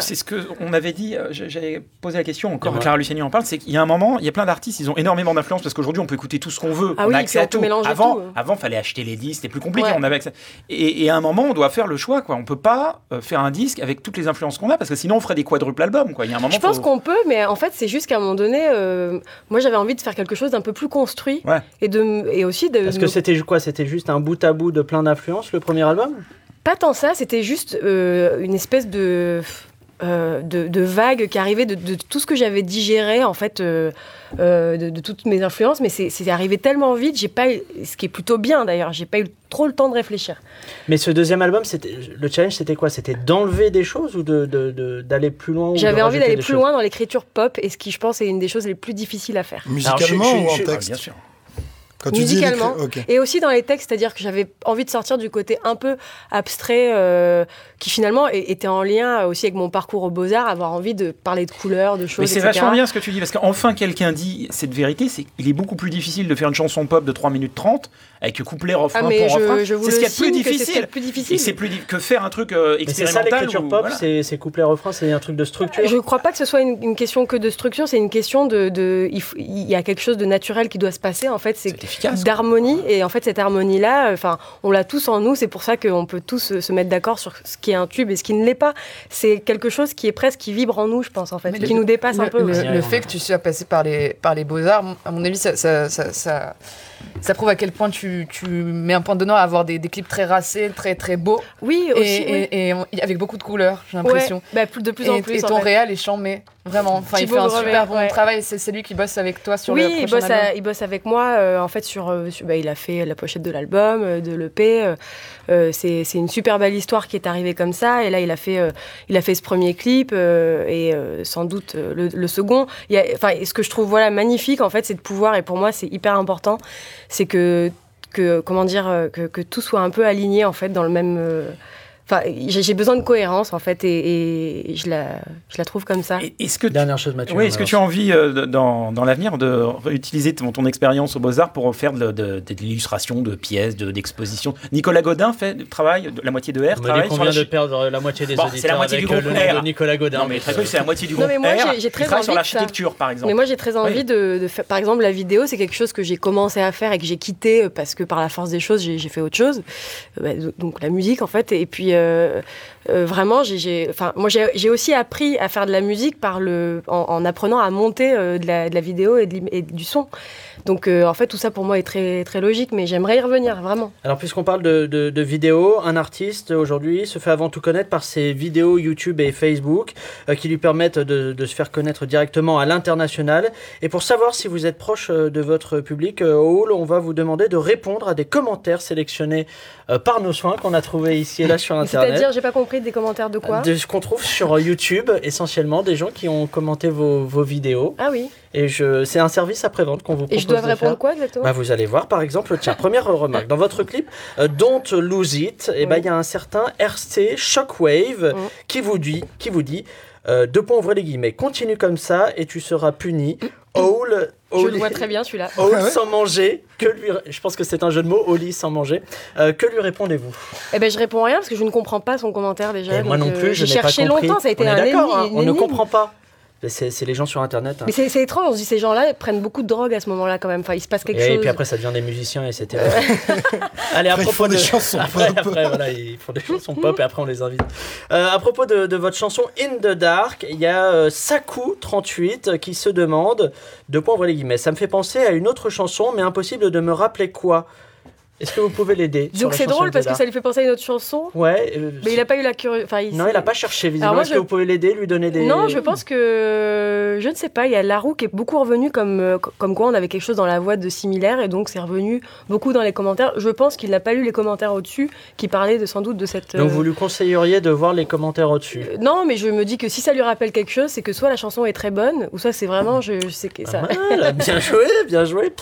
C'est ce qu'on avait dit. J'avais poser la question encore, ouais. Clara Luciani en parle, c'est qu'il y a un moment, il y a plein d'artistes, ils ont énormément d'influence parce qu'aujourd'hui on peut écouter tout ce qu'on veut, ah on oui, a accès à tout. Avant, tout. avant, fallait acheter les disques, c'était plus compliqué, on avait accès. Et, à un moment, on doit faire le choix, quoi. On peut pas euh, faire un disque avec toutes les influences qu'on a parce que sinon on ferait des quadruples albums, quoi. Il y a un moment. Je pense qu'on peut, mais en fait, c'est juste qu'à un moment donné, euh, moi j'avais envie de faire quelque chose d'un peu plus construit et de et aussi de. Parce que c'était quoi C'était juste un bout à bout de plein d'influences le premier album? Pas tant ça, c'était juste euh, une espèce de euh, de, vagues qui arrivaient de, tout ce que j'avais digéré, en fait, euh, euh, de, toutes mes influences. Mais c'est arrivé tellement vite, j'ai pas ce qui est plutôt bien d'ailleurs, j'ai pas eu trop le temps de réfléchir. Mais ce deuxième album, le challenge, c'était quoi? C'était d'enlever des choses ou d'aller plus loin J'avais envie d'aller plus loin dans l'écriture pop, et ce qui, je pense, est une des choses les plus difficiles à faire. Musicalement ou en texte Bien sûr musicalement. Et aussi dans les textes, c'est-à-dire que j'avais envie de sortir du côté un peu abstrait, euh, qui finalement était en lien aussi avec mon parcours aux Beaux-Arts, avoir envie de parler de couleurs, de choses. Mais c'est vachement bien ce que tu dis, parce qu'enfin quelqu'un dit cette vérité, c'est qu'il est beaucoup plus difficile de faire une chanson pop de 3 minutes 30 avec couplet, refrain, ah, pour refrain. C'est ce qu'il y a plus difficile. plus difficile. Et c'est plus que faire un truc euh, expérimental. C'est ça l'écriture pop, c'est couplet, refrain, c'est un truc de structure. Je crois pas que ce soit une, question que de structure, c'est une question de, de il, y a quelque chose de naturel qui doit se passer. En fait, c'est d'harmonie et en fait, cette harmonie-là, euh, enfin, on l'a tous en nous. C'est pour ça qu'on peut tous se mettre d'accord sur ce qui est un tube et ce qui ne l'est pas. C'est quelque chose qui est presque qui vibre en nous, je pense, en fait, qui nous dépasse un peu. Le, fait que tu sois passé par les, par les beaux-arts, à mon avis, ça, ça, ça, ça prouve à quel point tu, tu, mets un point d'honneur à avoir des, des, clips très racés, très très beaux. Oui, aussi. Et, et, avec beaucoup de couleurs, j'ai l'impression. Ouais, bah, de plus en plus. Et ton réel est chambé, vraiment. Enfin, il fait un super bon travail. C'est lui qui bosse avec toi sur oui, le prochain il bosse, il bosse avec moi. Euh, en fait, sur, euh, bah, il a fait la pochette de l'album, euh, de l'EP. c'est une super belle histoire qui est arrivée comme ça. Et là, il a fait, il a fait ce premier clip et sans doute le, le second. Enfin, ce que je trouve voilà magnifique, en fait, c'est de pouvoir. Et pour moi, c'est hyper important c'est que, que, comment dire, euh, que, que, tout soit un peu aligné en fait dans le même. Euh, Enfin, j'ai besoin de cohérence en fait, et, je, la, je la trouve comme ça. Est-ce que dernière chose, Mathieu Oui, est-ce que tu as envie euh, dans, dans l'avenir de utiliser ton, ton expérience aux Beaux Arts pour faire de, de, de l'illustration de pièces, d'expositions? Nicolas Godin fait travail, la moitié de R. On vient de perdre la moitié des bon, C'est la moitié du groupe R. Nicolas Godin. Non, mais très c'est la moitié du groupe non, mais moi, J'ai très envie sur l'architecture, par exemple. Mais moi, j'ai très envie de, faire. Par exemple, la vidéo, c'est quelque chose que j'ai commencé à faire et que j'ai quitté euh, parce que par la force des choses, j'ai fait autre chose. Euh, bah, donc la musique, en fait, et puis. Euh, vraiment, j'ai, moi, j'ai aussi appris à faire de la musique en, apprenant à monter euh, de, la, vidéo et, du son. Donc euh, en fait, tout ça pour moi est très, très logique, mais j'aimerais y revenir, vraiment. Alors puisqu'on parle de, de, vidéos, un artiste aujourd'hui se fait avant tout connaître par ses vidéos YouTube et Facebook euh, qui lui permettent de, de, se faire connaître directement à l'international. Et pour savoir si vous êtes proche euh, de votre public, au hall, on va vous demander de répondre à des commentaires sélectionnés par nos soins qu'on a trouvés ici et là sur Internet. C'est-à-dire, j'ai pas compris, des commentaires de quoi? De ce qu'on trouve sur YouTube, essentiellement des gens qui ont commenté vos, vos vidéos. Ah oui. Et je, c'est un service après-vente qu'on vous propose. Et je dois répondre quoi exactement bah, Vous allez voir, par exemple, tiens, première remarque. Dans votre clip, euh, Don't Lose It, et eh ben, il y a un certain RC Shockwave qui vous dit, qui vous dit euh, deux points, ouvrez les guillemets, continue comme ça et tu seras puni. All, je le vois très bien celui-là. All ah sans manger. Que lui, je pense que c'est un jeu de mots. Oli sans manger. Euh, que lui répondez-vous? Eh ben je réponds rien parce que je ne comprends pas son commentaire déjà. moi non plus. J'ai cherché longtemps. Ça a été on un d'accord. Hein, on ne comprend pas. C'est les gens sur Internet. Hein. Mais c'est étrange, on se dit ces gens-là prennent beaucoup de drogue à ce moment-là quand même. Enfin, il se passe quelque chose. Et puis après, ça devient des musiciens et c'était. Allez, à propos des chansons après, pop. Après, voilà, ils font des chansons pop et après on les invite. Euh, à propos de, votre chanson In the Dark, il y a euh, Saku38 qui se demande, de point les guillemets, ça me fait penser à une autre chanson, mais impossible de me rappeler quoi. Est-ce que vous pouvez l'aider Donc c'est drôle parce que ça lui fait penser à une autre chanson. Ouais. Euh, mais il n'a pas eu la curiosité. non, il n'a pas cherché visiblement. Est-ce que vous pouvez l'aider, lui donner des. Non, je pense que. Je ne sais pas. Il y a Larou qui est beaucoup revenu comme, euh, comme quoi on avait quelque chose dans la voix de similaire et donc c'est revenu beaucoup dans les commentaires. Je pense qu'il n'a pas lu les commentaires au-dessus qui parlaient de, sans doute de cette. Donc vous lui conseilleriez de voir les commentaires au-dessus euh, Non, mais je me dis que si ça lui rappelle quelque chose, c'est que soit la chanson est très bonne ou soit c'est vraiment. Je, sais que ça. bien joué, bien joué.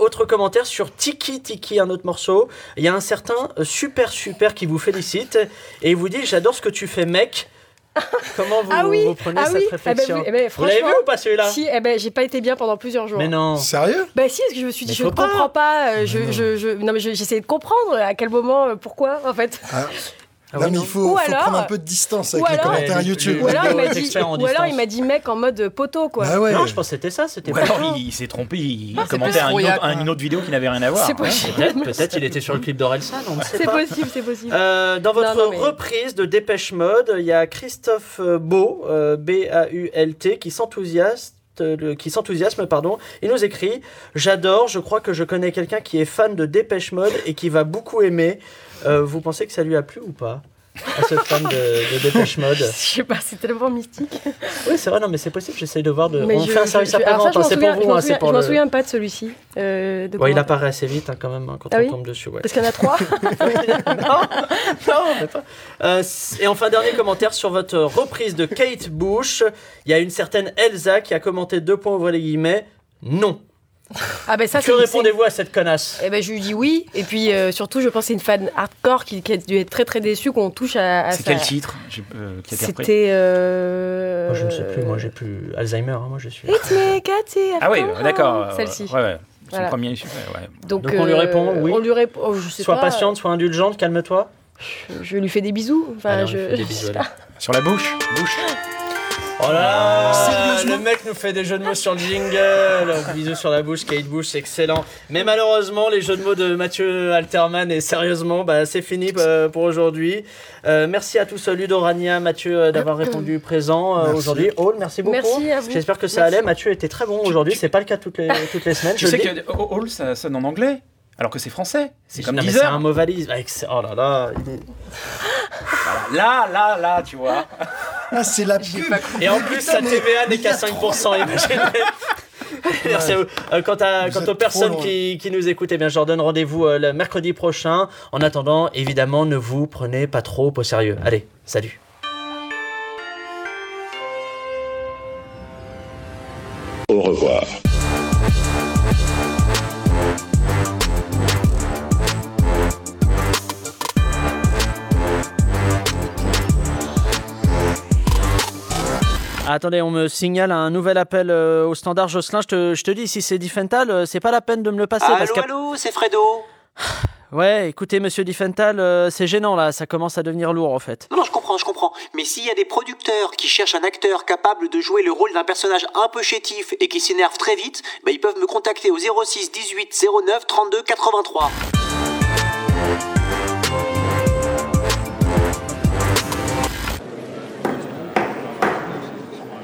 autre commentaire sur Tiki Tiki, un autre morceau. Il y a un certain euh, super super qui vous félicite et il vous dit j'adore ce que tu fais mec. Comment vous, ah oui, prenez ah cette oui. réflexion eh ben, Vous l'avez vu ou pas celui-là Si, eh ben, j'ai pas été bien pendant plusieurs jours. Mais non. Sérieux? Bah si, parce que je me suis dit, je ne comprends pas. Euh, je, je, je, non, mais j'essayais de comprendre à quel moment, euh, pourquoi, en fait. Ah. Ah non, mais il faut, faut prendre un peu de distance avec les commentaires YouTube. Ou alors, il m'a dit, ou alors il m'a dit mec en mode poteau quoi. Bah ouais. Non, je pense que c'était ça. C'était ou alors il, il s'est trompé, il ah, commentait un, une, autre, une, autre, vidéo qui n'avait rien à voir. C'est possible. Peut-être il était sur le clip d'Orelsan, on ne sait pas. C'est possible, c'est possible. Euh, dans votre non, non, mais... reprise de Dépêche Mode, il y a Christophe euh, Beau, euh, B-A-U-L-T, qui s'enthousiasme qui s'enthousiasme, pardon. Il nous écrit J'adore, je crois que je connais quelqu'un qui est fan de Dépêche Mode et qui va beaucoup aimer. Euh, vous pensez que ça lui a plu ou pas à ce fan de, de Dépêche Mode Je sais pas, c'est tellement mystique. Oui, c'est vrai, non, mais c'est possible, j'essaye de voir. De... on fait un service après-vente, c'est pour vous. Hein, je m'en souviens pas de celui-ci. Euh, il apparaît assez vite hein, quand même hein, quand ah on tombe dessus. Ouais. Parce qu'il y en a trois Non, non mais pas. Euh, et enfin, dernier commentaire sur votre reprise de Kate Bush. Il y a une certaine Elsa qui a commenté deux points, ouvrez les guillemets. Non. Ah ben ça, que répondez-vous à cette connasse? Eh ben je lui dis oui. Et puis euh, surtout, je pense que c'est une fan hardcore qui, a dû être très très déçue qu'on touche à, à C'est quel titre? Euh, C'était. Euh... je ne sais plus. Moi, j'ai plus Alzheimer. Hein, moi, je suis. It's me, Cathy. Ah oui, d'accord. Celle-ci. Ouais, ouais. Son premier. Ouais. Donc, Donc on lui répond oui. On lui répond. Oh, je sais sois patiente, sois indulgente, calme-toi. Je, lui fais des bisous. Enfin, je. Des bisous, Sur la bouche. Bouche. Oh là Le mec nous fait des jeux de mots sur le jingle. Bisous sur la bouche, Kate Bush, excellent. Mais malheureusement, les jeux de mots de Mathieu Alterman et sérieusement, bah, c'est fini euh, pour aujourd'hui. Euh, merci à tous, Ludo Rania, Mathieu, euh, d'avoir répondu présent aujourd'hui. Hall, merci beaucoup. Merci à vous. J'espère que ça allait. Mathieu était très bon aujourd'hui. C'est pas le cas toutes les, toutes les semaines. Tu sais que Hall, ça sonne en anglais alors que c'est français. C'est comme C'est un mot valise. Oh là là. Là, là, là, tu vois. Ah, c'est la Et en plus, sa TVA n'est qu'à 5%. Merci à vous. Euh, quant, à, quant aux personnes qui, qui, nous écoutent, eh bien, je leur donne rendez-vous euh, le mercredi prochain. En attendant, évidemment, ne vous prenez pas trop au sérieux. Allez, salut. Attendez, on me signale un nouvel appel euh, au standard Jocelyn. Je te, je te dis, si c'est Diffental, euh, c'est pas la peine de me le passer. Allô, parce que... allô, c'est Fredo. Ouais, écoutez, monsieur Diffental, euh, c'est gênant là, ça commence à devenir lourd en fait. Non, non, je comprends, je comprends. Mais s'il y a des producteurs qui cherchent un acteur capable de jouer le rôle d'un personnage un peu chétif et qui s'énerve très vite, bah, ils peuvent me contacter au 06 18 09 32 83.